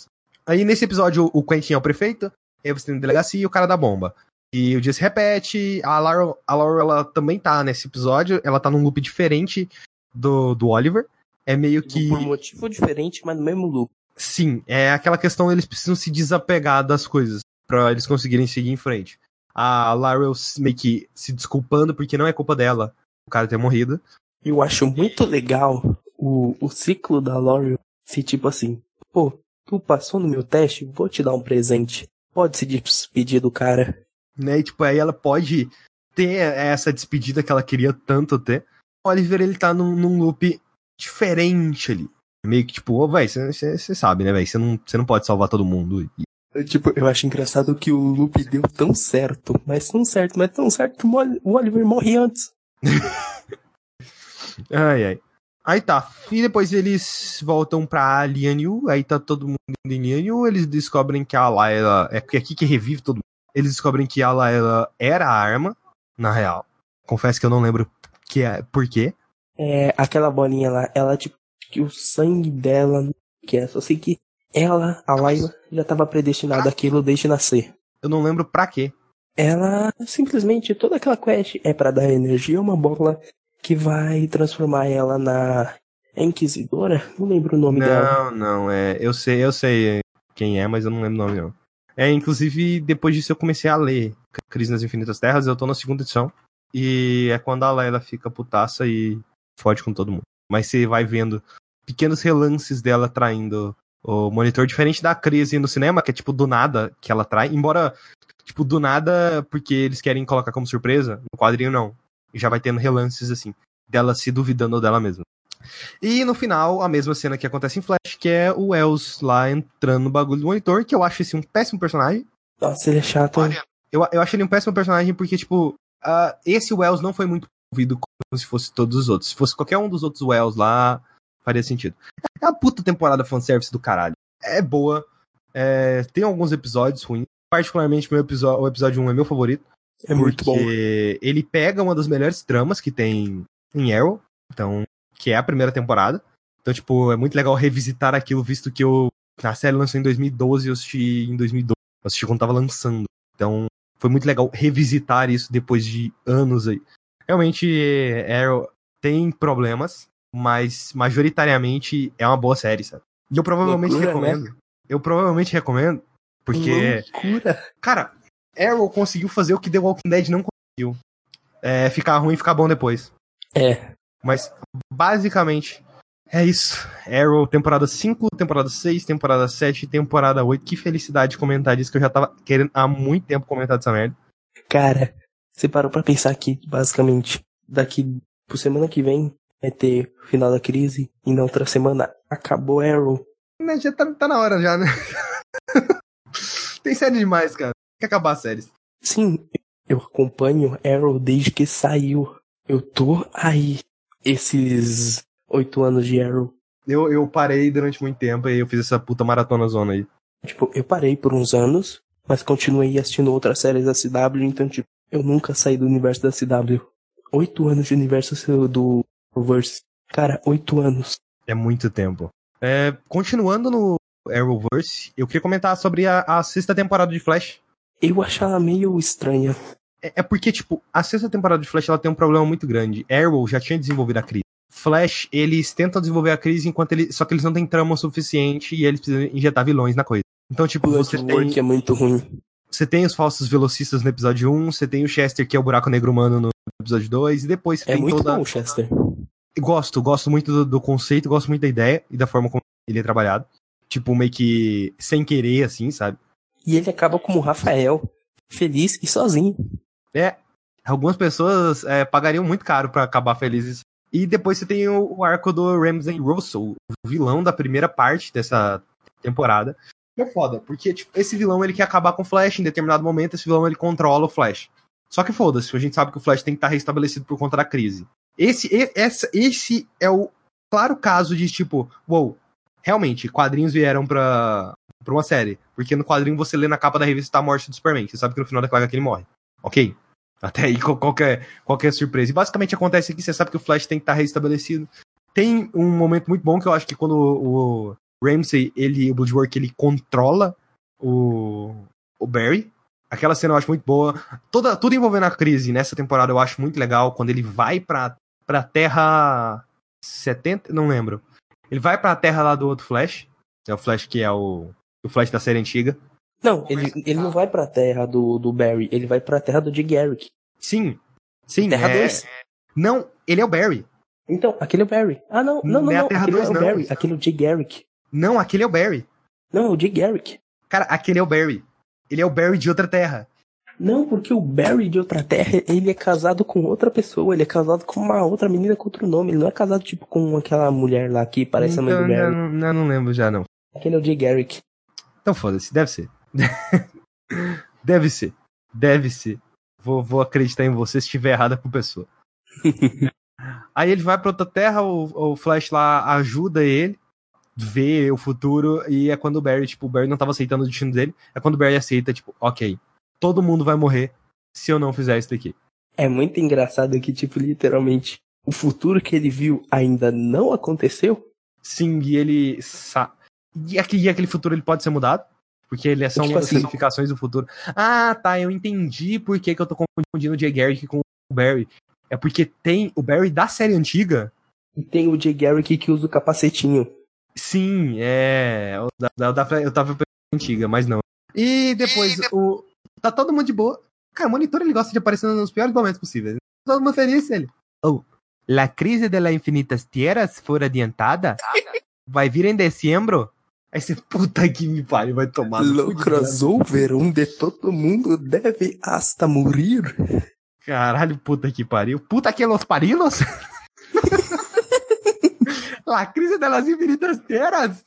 Aí nesse episódio o Quentin é o prefeito, aí você tem a delegacia e o cara da bomba. E o dia se repete, a Laura, a Laura ela também tá nesse episódio, ela tá num loop diferente do, do Oliver. É meio que. por motivo diferente, mas no mesmo loop. Sim, é aquela questão, eles precisam se desapegar das coisas pra eles conseguirem seguir em frente. A Laurel meio que se desculpando porque não é culpa dela o cara ter morrido. Eu acho muito legal o, o ciclo da L'Oreal se tipo assim, pô, tu passou no meu teste, vou te dar um presente. Pode se despedir do cara. né? E, tipo, aí ela pode ter essa despedida que ela queria tanto ter. O Oliver, ele tá num, num loop diferente ali. Meio que tipo, ô, véi, você sabe, né, véi? Você não, cê não pode salvar todo mundo. Tipo, eu acho engraçado que o loop deu tão certo, mas tão certo, mas tão certo que o Oliver morre antes. *laughs* Ai, ai. Aí tá. E depois eles voltam pra Lianyu. Aí tá todo mundo em Lianyu. Eles descobrem que a Layla. É aqui que revive todo mundo. Eles descobrem que a Layla era a arma, na real. Confesso que eu não lembro que é, por quê. É, aquela bolinha lá, ela, tipo, que o sangue dela, que é, só sei que ela, a Layla, já tava predestinada àquilo desde nascer. Eu não lembro pra quê. Ela, simplesmente, toda aquela quest é pra dar energia a uma bola que vai transformar ela na é Inquisidora? Não lembro o nome dela. Não, não, é. Eu sei, eu sei quem é, mas eu não lembro o nome, não. É, inclusive, depois disso eu comecei a ler Crise nas Infinitas Terras, eu tô na segunda edição. E é quando a Layla fica putaça e fode com todo mundo. Mas você vai vendo pequenos relances dela traindo o monitor, diferente da crise no cinema, que é tipo do nada que ela trai, embora, tipo, do nada, porque eles querem colocar como surpresa, no quadrinho não. Já vai tendo relances assim. dela se duvidando dela mesma. E no final, a mesma cena que acontece em Flash, que é o Wells lá entrando no bagulho do monitor, que eu acho esse um péssimo personagem. Nossa, ele é chato. Olha, eu, eu acho ele um péssimo personagem porque, tipo, uh, esse Wells não foi muito ouvido como se fosse todos os outros. Se fosse qualquer um dos outros Wells lá, faria sentido. É uma puta temporada fanservice do caralho. É boa. É, tem alguns episódios ruins. Particularmente, meu episódio, o episódio 1 é meu favorito. É muito bom. Porque ele pega uma das melhores tramas que tem em Arrow. Então, que é a primeira temporada. Então, tipo, é muito legal revisitar aquilo, visto que eu. A série lançou em 2012 e eu assisti em 2012. Eu assisti quando tava lançando. Então, foi muito legal revisitar isso depois de anos aí. Realmente, Arrow tem problemas, mas majoritariamente é uma boa série, sabe? E eu provavelmente Loucura, recomendo. né? Eu provavelmente recomendo, porque. Loucura. Cara, Arrow conseguiu fazer o que The Walking Dead não conseguiu. É ficar ruim e ficar bom depois. É. Mas, basicamente, é isso. Arrow, temporada 5, temporada 6, temporada 7, temporada 8. Que felicidade comentar disso, que eu já tava querendo há muito tempo comentar dessa merda. Cara, você parou pra pensar que, basicamente, daqui por semana que vem vai ter o final da crise e na outra semana acabou Arrow. Né, Já tá, tá na hora já, né? *laughs* Tem série demais, cara. Que acabar as séries. Sim, eu acompanho Arrow desde que saiu. Eu tô aí. Esses oito anos de Arrow. Eu, eu parei durante muito tempo e eu fiz essa puta maratona zona aí. Tipo, eu parei por uns anos, mas continuei assistindo outras séries da CW, então, tipo, eu nunca saí do universo da CW. Oito anos de universo do Verse. Cara, oito anos. É muito tempo. É, continuando no Arrowverse, eu queria comentar sobre a, a sexta temporada de Flash. Eu acho ela meio estranha. É, é porque, tipo, a sexta temporada de Flash ela tem um problema muito grande. Arrow já tinha desenvolvido a crise. Flash, eles tentam desenvolver a crise enquanto eles. Só que eles não têm trama suficiente e eles precisam injetar vilões na coisa. Então, tipo, O você tem, é muito ruim. você tem os falsos velocistas no episódio 1, você tem o Chester, que é o buraco negro humano no episódio 2, e depois você É tem muito toda. bom, Chester. Gosto, gosto muito do, do conceito, gosto muito da ideia e da forma como ele é trabalhado. Tipo, meio que sem querer, assim, sabe? E ele acaba como Rafael, feliz e sozinho. É. Algumas pessoas é, pagariam muito caro pra acabar felizes. E depois você tem o, o arco do Ramsey Russell, o vilão da primeira parte dessa temporada. É foda, porque tipo, esse vilão ele quer acabar com o Flash em determinado momento, esse vilão ele controla o Flash. Só que foda-se, a gente sabe que o Flash tem que estar restabelecido por conta da crise. Esse, e- essa, esse é o claro caso de tipo, uou, realmente, quadrinhos vieram pra, pra uma série. Porque no quadrinho você lê na capa da revista tá a morte do Superman. Você sabe que no final daquela HQ ele morre. Ok? Até aí qual- qualquer, qualquer surpresa. E basicamente acontece aqui, você sabe que o Flash tem que estar restabelecido. Tem um momento muito bom que eu acho que quando o, o Ramsey, ele, o Bloodwork, ele controla o, o Barry. Aquela cena eu acho muito boa. Toda, tudo envolvendo a crise nessa temporada eu acho muito legal. Quando ele vai pra, pra Terra 70, não lembro. Ele vai pra Terra lá do outro Flash. É o Flash que é o, o Flash da série antiga. Não, ele, ele não vai pra terra do, do Barry, ele vai pra terra do Jay Garrick. Sim. Sim, Terra é... 2. Não, ele é o Barry. Então, aquele é o Barry. Ah, não, não, não, Não é a. Terra Aquele dois, é o não. Barry, aquele é o Jay Garrick. Não, aquele é o Barry. Não, é o Jay Garrick. Cara, aquele é o Barry. Ele é o Barry de outra terra. Não, porque o Barry de outra terra, ele é casado com outra pessoa, ele é casado com uma outra menina com outro nome, ele não é casado, tipo, com aquela mulher lá que parece a mãe do Então, Barry. não, não, não lembro já, não. Aquele é o Jay Garrick. Então foda-se, deve ser. *laughs* deve ser. Deve ser. Vou, vou acreditar em você se estiver errada por pessoa. *laughs* Aí ele vai pra outra terra, o, o Flash lá ajuda ele, vê o futuro, e é quando o Barry, tipo, o Barry não tava aceitando o destino dele, é quando o Barry aceita, tipo, ok, todo mundo vai morrer se eu não fizer isso daqui. É muito engraçado que, tipo, literalmente, o futuro que ele viu ainda não aconteceu. Sim, e ele. Sa... E, aquele, e aquele futuro ele pode ser mudado? Porque ele é só Tipo uma das assim- ramificações do futuro. Ah, tá, eu entendi por que, que eu tô confundindo o Jay Garrick com o Barry. É porque tem o Barry da série antiga. E tem o Jay Garrick que usa o capacetinho. Sim, é. o da, da, da- eu tava antiga, mas não. E depois o. Tá todo mundo de boa. Cara, o monitor ele gosta de aparecer nos piores momentos possíveis. Todo mundo feliz, ele. Oh, la crise de las infinitas tierras foi adiantada? Vai vir em dezembro? Aí você, puta que me pariu, vai tomar. no crossover onde todo mundo deve hasta morir. Caralho, puta que pariu. Puta que los parilos? *laughs* La crise das infinitas terras.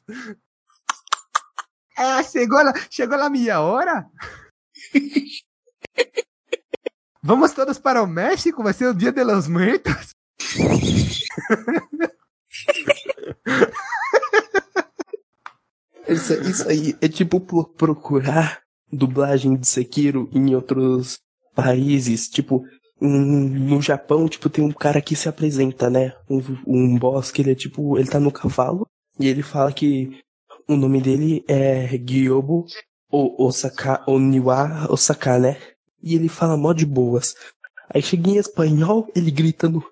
É, chegou, a, chegou a minha hora. *laughs* Vamos todos para o México, vai ser o dia de los muertos. *laughs* Isso, isso aí é tipo pro- procurar dublagem de Sekiro em outros países. Tipo, hum, no Japão, tipo, tem um cara que se apresenta, né? Um, um boss que ele é tipo, ele tá no cavalo e ele fala que o nome dele é Gyobo Osaka Oniwa Osaka, né? E ele fala mó de boas. Aí chega em espanhol, ele grita no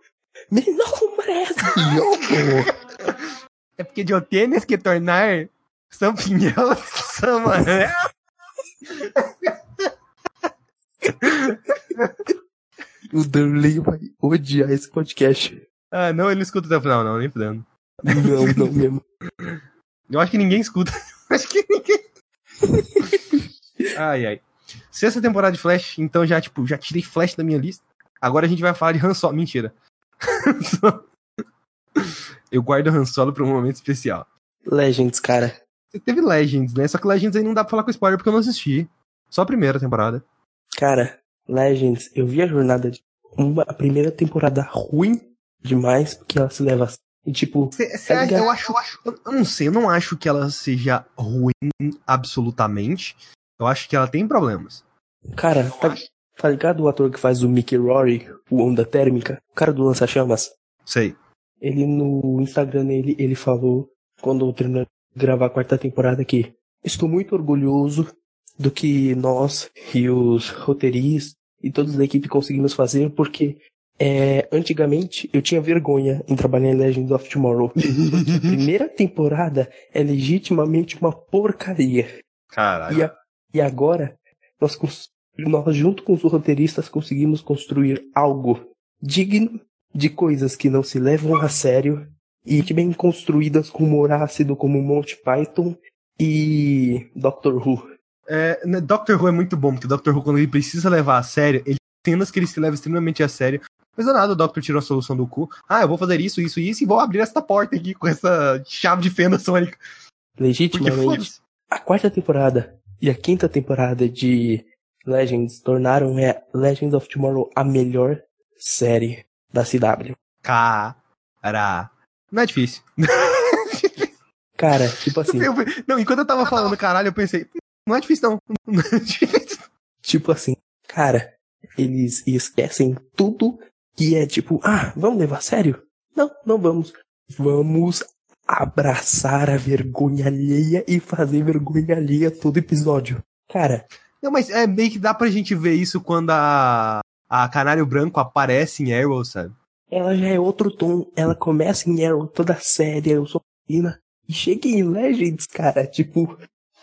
Meu nome é Gyobo. É porque eu tienes que tornar São Pinhão São Manuel. o Darley vai odiar esse podcast. Ah, não, ele não escuta até o final, não, nem fudendo. Não, não mesmo. Eu acho que ninguém escuta. acho que ninguém. ai, ai. Sexta temporada de Flash, então já, tipo, já tirei Flash da minha lista. Agora a gente vai falar de Han Solo. Mentira. *laughs* Eu guardo Han Solo pra um momento especial. Legends, cara. Teve Legends, né? Só que Legends aí não dá pra falar com spoiler porque eu não assisti. Só a primeira temporada. Cara, Legends, eu vi a jornada de uma a primeira temporada ruim demais, porque ela se leva e tipo, Cê, cê Tá acha- eu acho, eu acho- eu não sei, eu não acho que ela seja ruim absolutamente. Eu acho que ela tem problemas. cara, tá, tá ligado o ator que faz o Mickey Rory, o Onda Térmica, o cara do Lança-Chamas? Sei. Ele no Instagram dele, ele falou, quando terminou gravar a quarta temporada, que estou muito orgulhoso do que nós e os roteiristas e todos da equipe conseguimos fazer, porque é, antigamente eu tinha vergonha em trabalhar em Legends of Tomorrow. A primeira temporada é legitimamente uma porcaria. Caralho. E, a- e agora, nós, nós, junto com os roteiristas, conseguimos construir algo digno de coisas que não se levam a sério e que bem construídas com humor ácido como Monty Python e Doctor Who. É, né, Doctor Who é muito bom, porque Doctor Who, quando ele precisa levar a sério, ele tem cenas que ele se leva extremamente a sério. Mas do nada o Doctor tirou a solução do cu. Ah, eu vou fazer isso, isso e isso e vou abrir essa porta aqui com essa chave de fenda sônica. Legitimamente, a quarta temporada e a quinta temporada de Legends tornaram é, Legends of Tomorrow a melhor série da CW. Cara. Não é difícil. Cara, tipo assim, Eu- não, enquanto eu tava falando caralho, eu pensei, não é difícil não. *laughs* Não é difícil. Tipo assim, cara, eles esquecem tudo que é tipo, ah, vamos levar a sério? Não, não vamos. Vamos abraçar a vergonha alheia e fazer vergonha alheia todo episódio. Cara, Não, mas é meio que dá pra gente ver isso quando a, a Canário Branco aparece em Arrow, sabe? Ela já é outro tom. Ela começa em Arrow toda séria, eu sou menina. E chega em Legends, cara, tipo,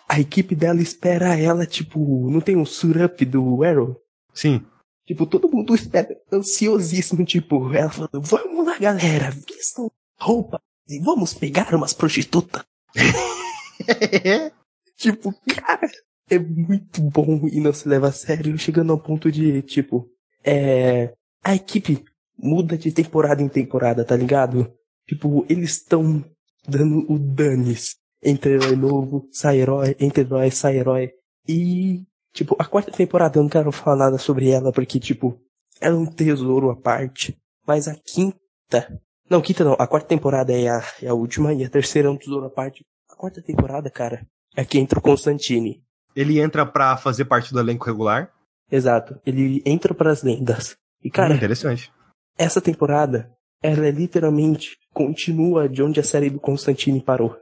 a equipe dela espera ela, tipo, não tem um surup do Arrow? Sim. Tipo, todo mundo espera, ansiosíssimo, tipo, ela falando, vamos lá, galera, vistam roupa e vamos pegar umas prostitutas. *laughs* Tipo, cara, é muito bom e não se leva a sério, chegando ao ponto de, tipo, é. A equipe muda de temporada em temporada, tá ligado? Tipo, eles estão dando o danes entre herói novo, sai herói, entre herói, sai herói. E, tipo, a quarta temporada eu não quero falar nada sobre ela, porque, tipo, ela é um tesouro à parte. Mas a quinta. Não, quinta não, a quarta temporada é a, é a última e a terceira é um tesouro à parte. A quarta temporada, cara, é que entra o Constantine. Ele entra pra fazer parte do elenco regular. Exato. Ele entra pras lendas. E, cara, Hum, interessante. Essa temporada, ela é literalmente continua de onde a série do Constantine parou.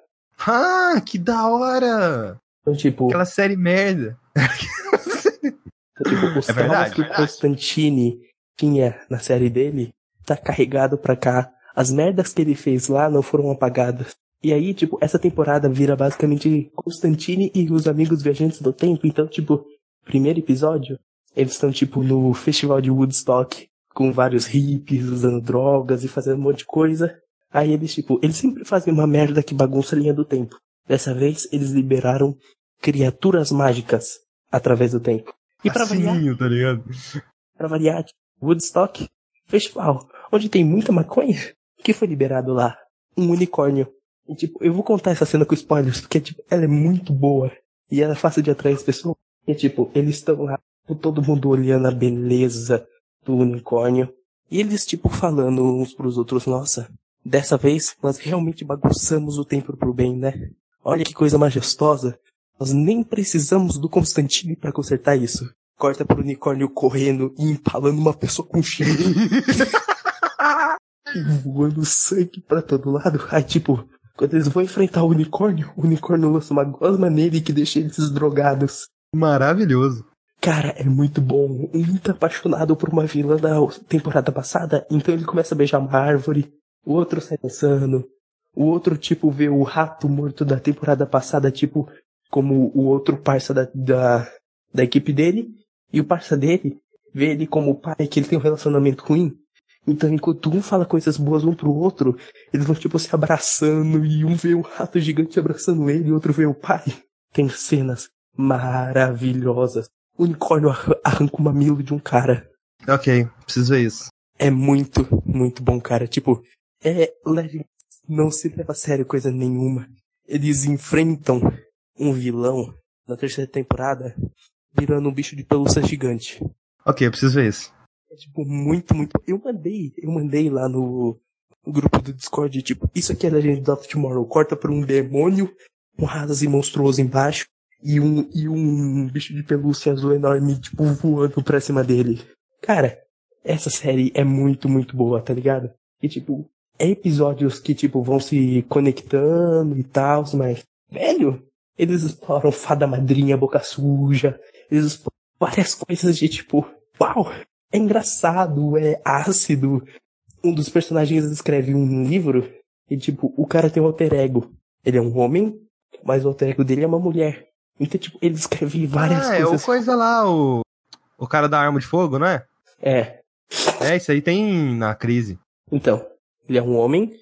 Ah, que da hora! Então, tipo, Aquela série merda. então, tipo os *laughs* É verdade, que o Constantine tinha na série dele, tá carregado pra cá. As merdas que ele fez lá não foram apagadas. E aí, tipo, essa temporada vira basicamente Constantine e os amigos viajantes do tempo. Então, tipo, primeiro episódio, eles estão, tipo, no festival de Woodstock, com vários hippies usando drogas e fazendo um monte de coisa. Aí eles, tipo, eles sempre fazem uma merda que bagunça a linha do tempo. Dessa vez, eles liberaram criaturas mágicas através do tempo. E pra variar, Assim, tá ligado? pra variar, tipo, Woodstock, festival, onde tem muita maconha, o que foi liberado lá? um unicórnio. E, tipo, eu vou contar essa cena com spoilers, porque, tipo, ela é muito boa. E ela é fácil de atrair as pessoas. E, tipo, eles estão lá, todo mundo olhando a beleza do unicórnio. E eles, tipo, falando uns pros outros, nossa, dessa vez nós realmente bagunçamos o tempo pro bem, né? Olha que coisa majestosa. Nós nem precisamos do Constantine para consertar isso. Corta pro unicórnio correndo e empalando uma pessoa com cheiro. *laughs* e voando sangue pra todo lado. Aí, tipo, quando eles vão enfrentar o unicórnio, o unicórnio lança uma gosma nele que deixa eles drogados. Maravilhoso. Cara, é muito bom. Muito apaixonado por uma vilã da temporada passada. Então ele começa a beijar uma árvore. O outro sai dançando. O outro, tipo, vê o rato morto da temporada passada, tipo, como o outro parça da, da, da equipe dele. E o parça dele vê ele como o pai, que ele tem um relacionamento ruim. Então, enquanto um fala coisas boas um pro outro, eles vão, tipo, se abraçando. E um vê o rato gigante abraçando ele, e o outro vê o pai. Tem cenas maravilhosas. Unicórnio arran- arranca o mamilo de um cara. Ok, preciso ver isso. É muito, muito bom, cara. Tipo, é. Legends não se leva a sério coisa nenhuma. Eles enfrentam um vilão na terceira temporada virando um bicho de pelúcia gigante. Ok, eu preciso ver isso. É tipo muito, muito. Eu mandei, eu mandei lá no, no grupo do Discord, tipo, isso aqui é Legend of Tomorrow. Corta pra um demônio, um asas e monstruoso embaixo, e um, e um bicho de pelúcia azul enorme, tipo, voando pra cima dele. Cara, essa série é muito, muito boa, tá ligado? E tipo, é episódios que, tipo, vão se conectando e tal, mas, velho, eles exploram fada madrinha, boca suja, eles exploram várias coisas de tipo, uau, é engraçado, é ácido. Um dos personagens escreve um livro e, tipo, o cara tem um alter ego. Ele é um homem, mas o alter ego dele é uma mulher. Então, tipo, ele escreve várias ah, é o coisas. coisa lá, o. O cara da arma de fogo, não é? É, É, isso aí tem na crise. então, ele é um homem,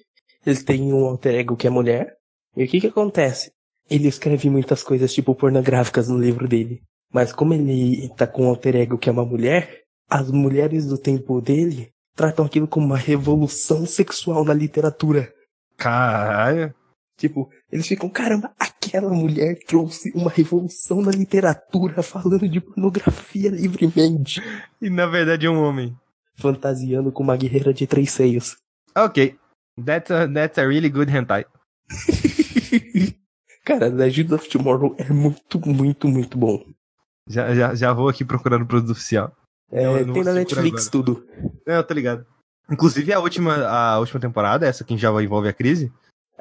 ele tem um alter ego que é mulher. E o que que acontece? Ele escreve muitas coisas, tipo, pornográficas no livro dele. Mas como ele tá com um alter ego que é uma mulher, as mulheres do tempo dele tratam aquilo como uma revolução sexual na literatura. Caralho. Tipo, eles ficam, caramba, aquela mulher trouxe uma revolução na literatura falando de pornografia livremente. E na verdade é um homem. Fantasiando com uma guerreira de três seios. Ok. That's a, that's a really good hentai. *laughs* Cara, Legend of Tomorrow é muito, muito, muito bom. Já, já, já vou aqui procurando o produto oficial. É, Eu tem na procurar Netflix agora. tudo. É, eu tô ligado. Inclusive a última, a última temporada, essa que já envolve a crise.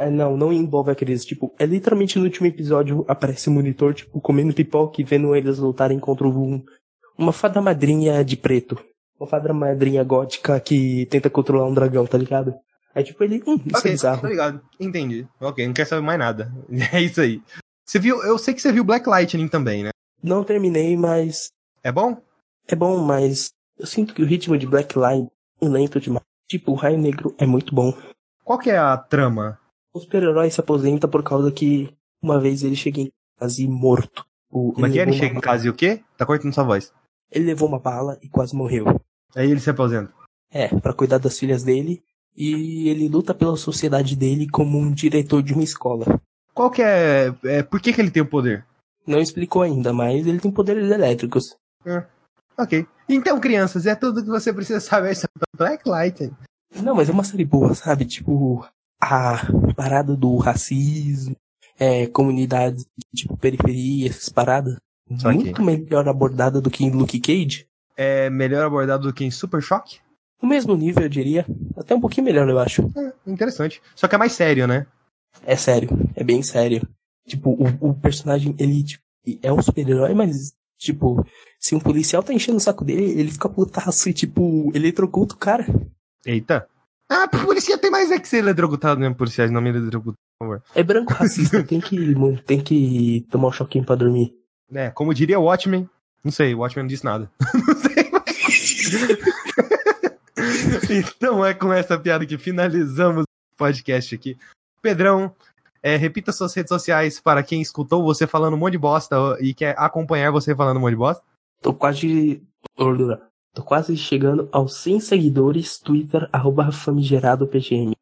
É, não, não envolve a crise. Tipo, é literalmente no último episódio aparece o monitor, tipo, comendo pipoca e vendo eles lutarem contra um, uma fada madrinha de preto. Uma fada madrinha gótica que tenta controlar um dragão, tá ligado? Aí, tipo, ele, hum, isso é ok, bizarro. tô ligado. Entendi. Ok, não quero saber mais nada. *laughs* É isso aí. Você viu, eu sei que você viu Black Lightning também, né? Não terminei, mas É bom? é bom, mas eu sinto que o ritmo de Black Line é lento demais. Tipo, o Raio Negro é muito bom. Qual que é a trama? O super-herói se aposenta por causa que uma vez ele chega em casa e morto. O- Como é que é? Ele chega em casa e o quê? Tá cortando sua voz. Ele levou uma bala e quase morreu. Aí ele se aposenta. É, pra cuidar das filhas dele. E ele luta pela sociedade dele como um diretor de uma escola. Qual que é, é... Por que que ele tem o poder? Não explicou ainda, mas ele tem poderes elétricos. Ok. Então, crianças, é tudo que você precisa saber sobre Black Lightning. Não, mas é uma série boa, sabe? Tipo, a parada do racismo, é, comunidades, tipo, periferia, essas paradas. Saquei. Muito melhor abordada do que em Luke Cage. É melhor abordado do que em Super Choque? No mesmo nível, eu diria. Até um pouquinho melhor, eu acho. É, interessante. Só que é mais sério, né? É sério, é bem sério. Tipo, o, o personagem, ele tipo, é um super-herói, mas, tipo, se um policial tá enchendo o saco dele, ele fica putaço e, tipo, eletrocuta o cara. Eita. Ah, polícia tem mais é que ser eletrocutado mesmo, policiais, não me eletrocutam, por favor. É branco racista, tem que, tem que tomar um choquinho pra dormir. É, como diria o Watchmen, não sei, o Watchmen não disse nada. *laughs* não sei. então é com essa piada que finalizamos o podcast aqui. Pedrão, é, repita suas redes sociais para quem escutou você falando um monte de bosta e quer acompanhar você falando um monte de bosta. Tô quase. Tô quase chegando aos 100 seguidores, Twitter, arroba famigerado PGM.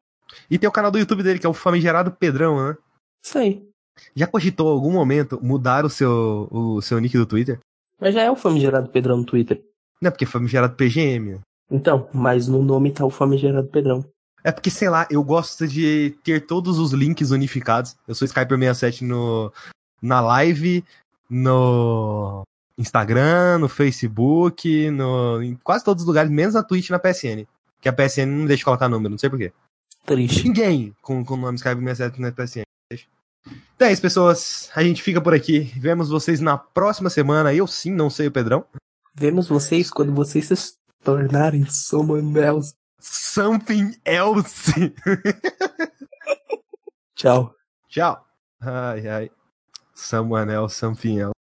E tem o canal do YouTube dele, que é o famigerado Pedrão, né? Isso aí. Já cogitou em algum momento mudar o seu, o seu nick do Twitter? Mas já é o famigerado Pedrão no Twitter. Não é porque é famigerado PGM. Então, mas no nome tá o famigerado Pedrão. É porque, sei lá, eu gosto de ter todos os links unificados. Eu sou Skyper67 no, na live, no Instagram, no Facebook, no, em quase todos os lugares, menos na Twitch e na PSN. Que a PSN não deixa colocar número, não sei porquê. Triste. Ninguém com, o nome Skyper67 na PSN. deixa. Então é pessoas. A gente fica por aqui. Vemos vocês na próxima semana. Eu sim não sei o Pedrão. Vemos vocês quando vocês se tornarem someone else. Something else. *laughs* Tchau. Tchau. Ai, ai. Someone else, something else.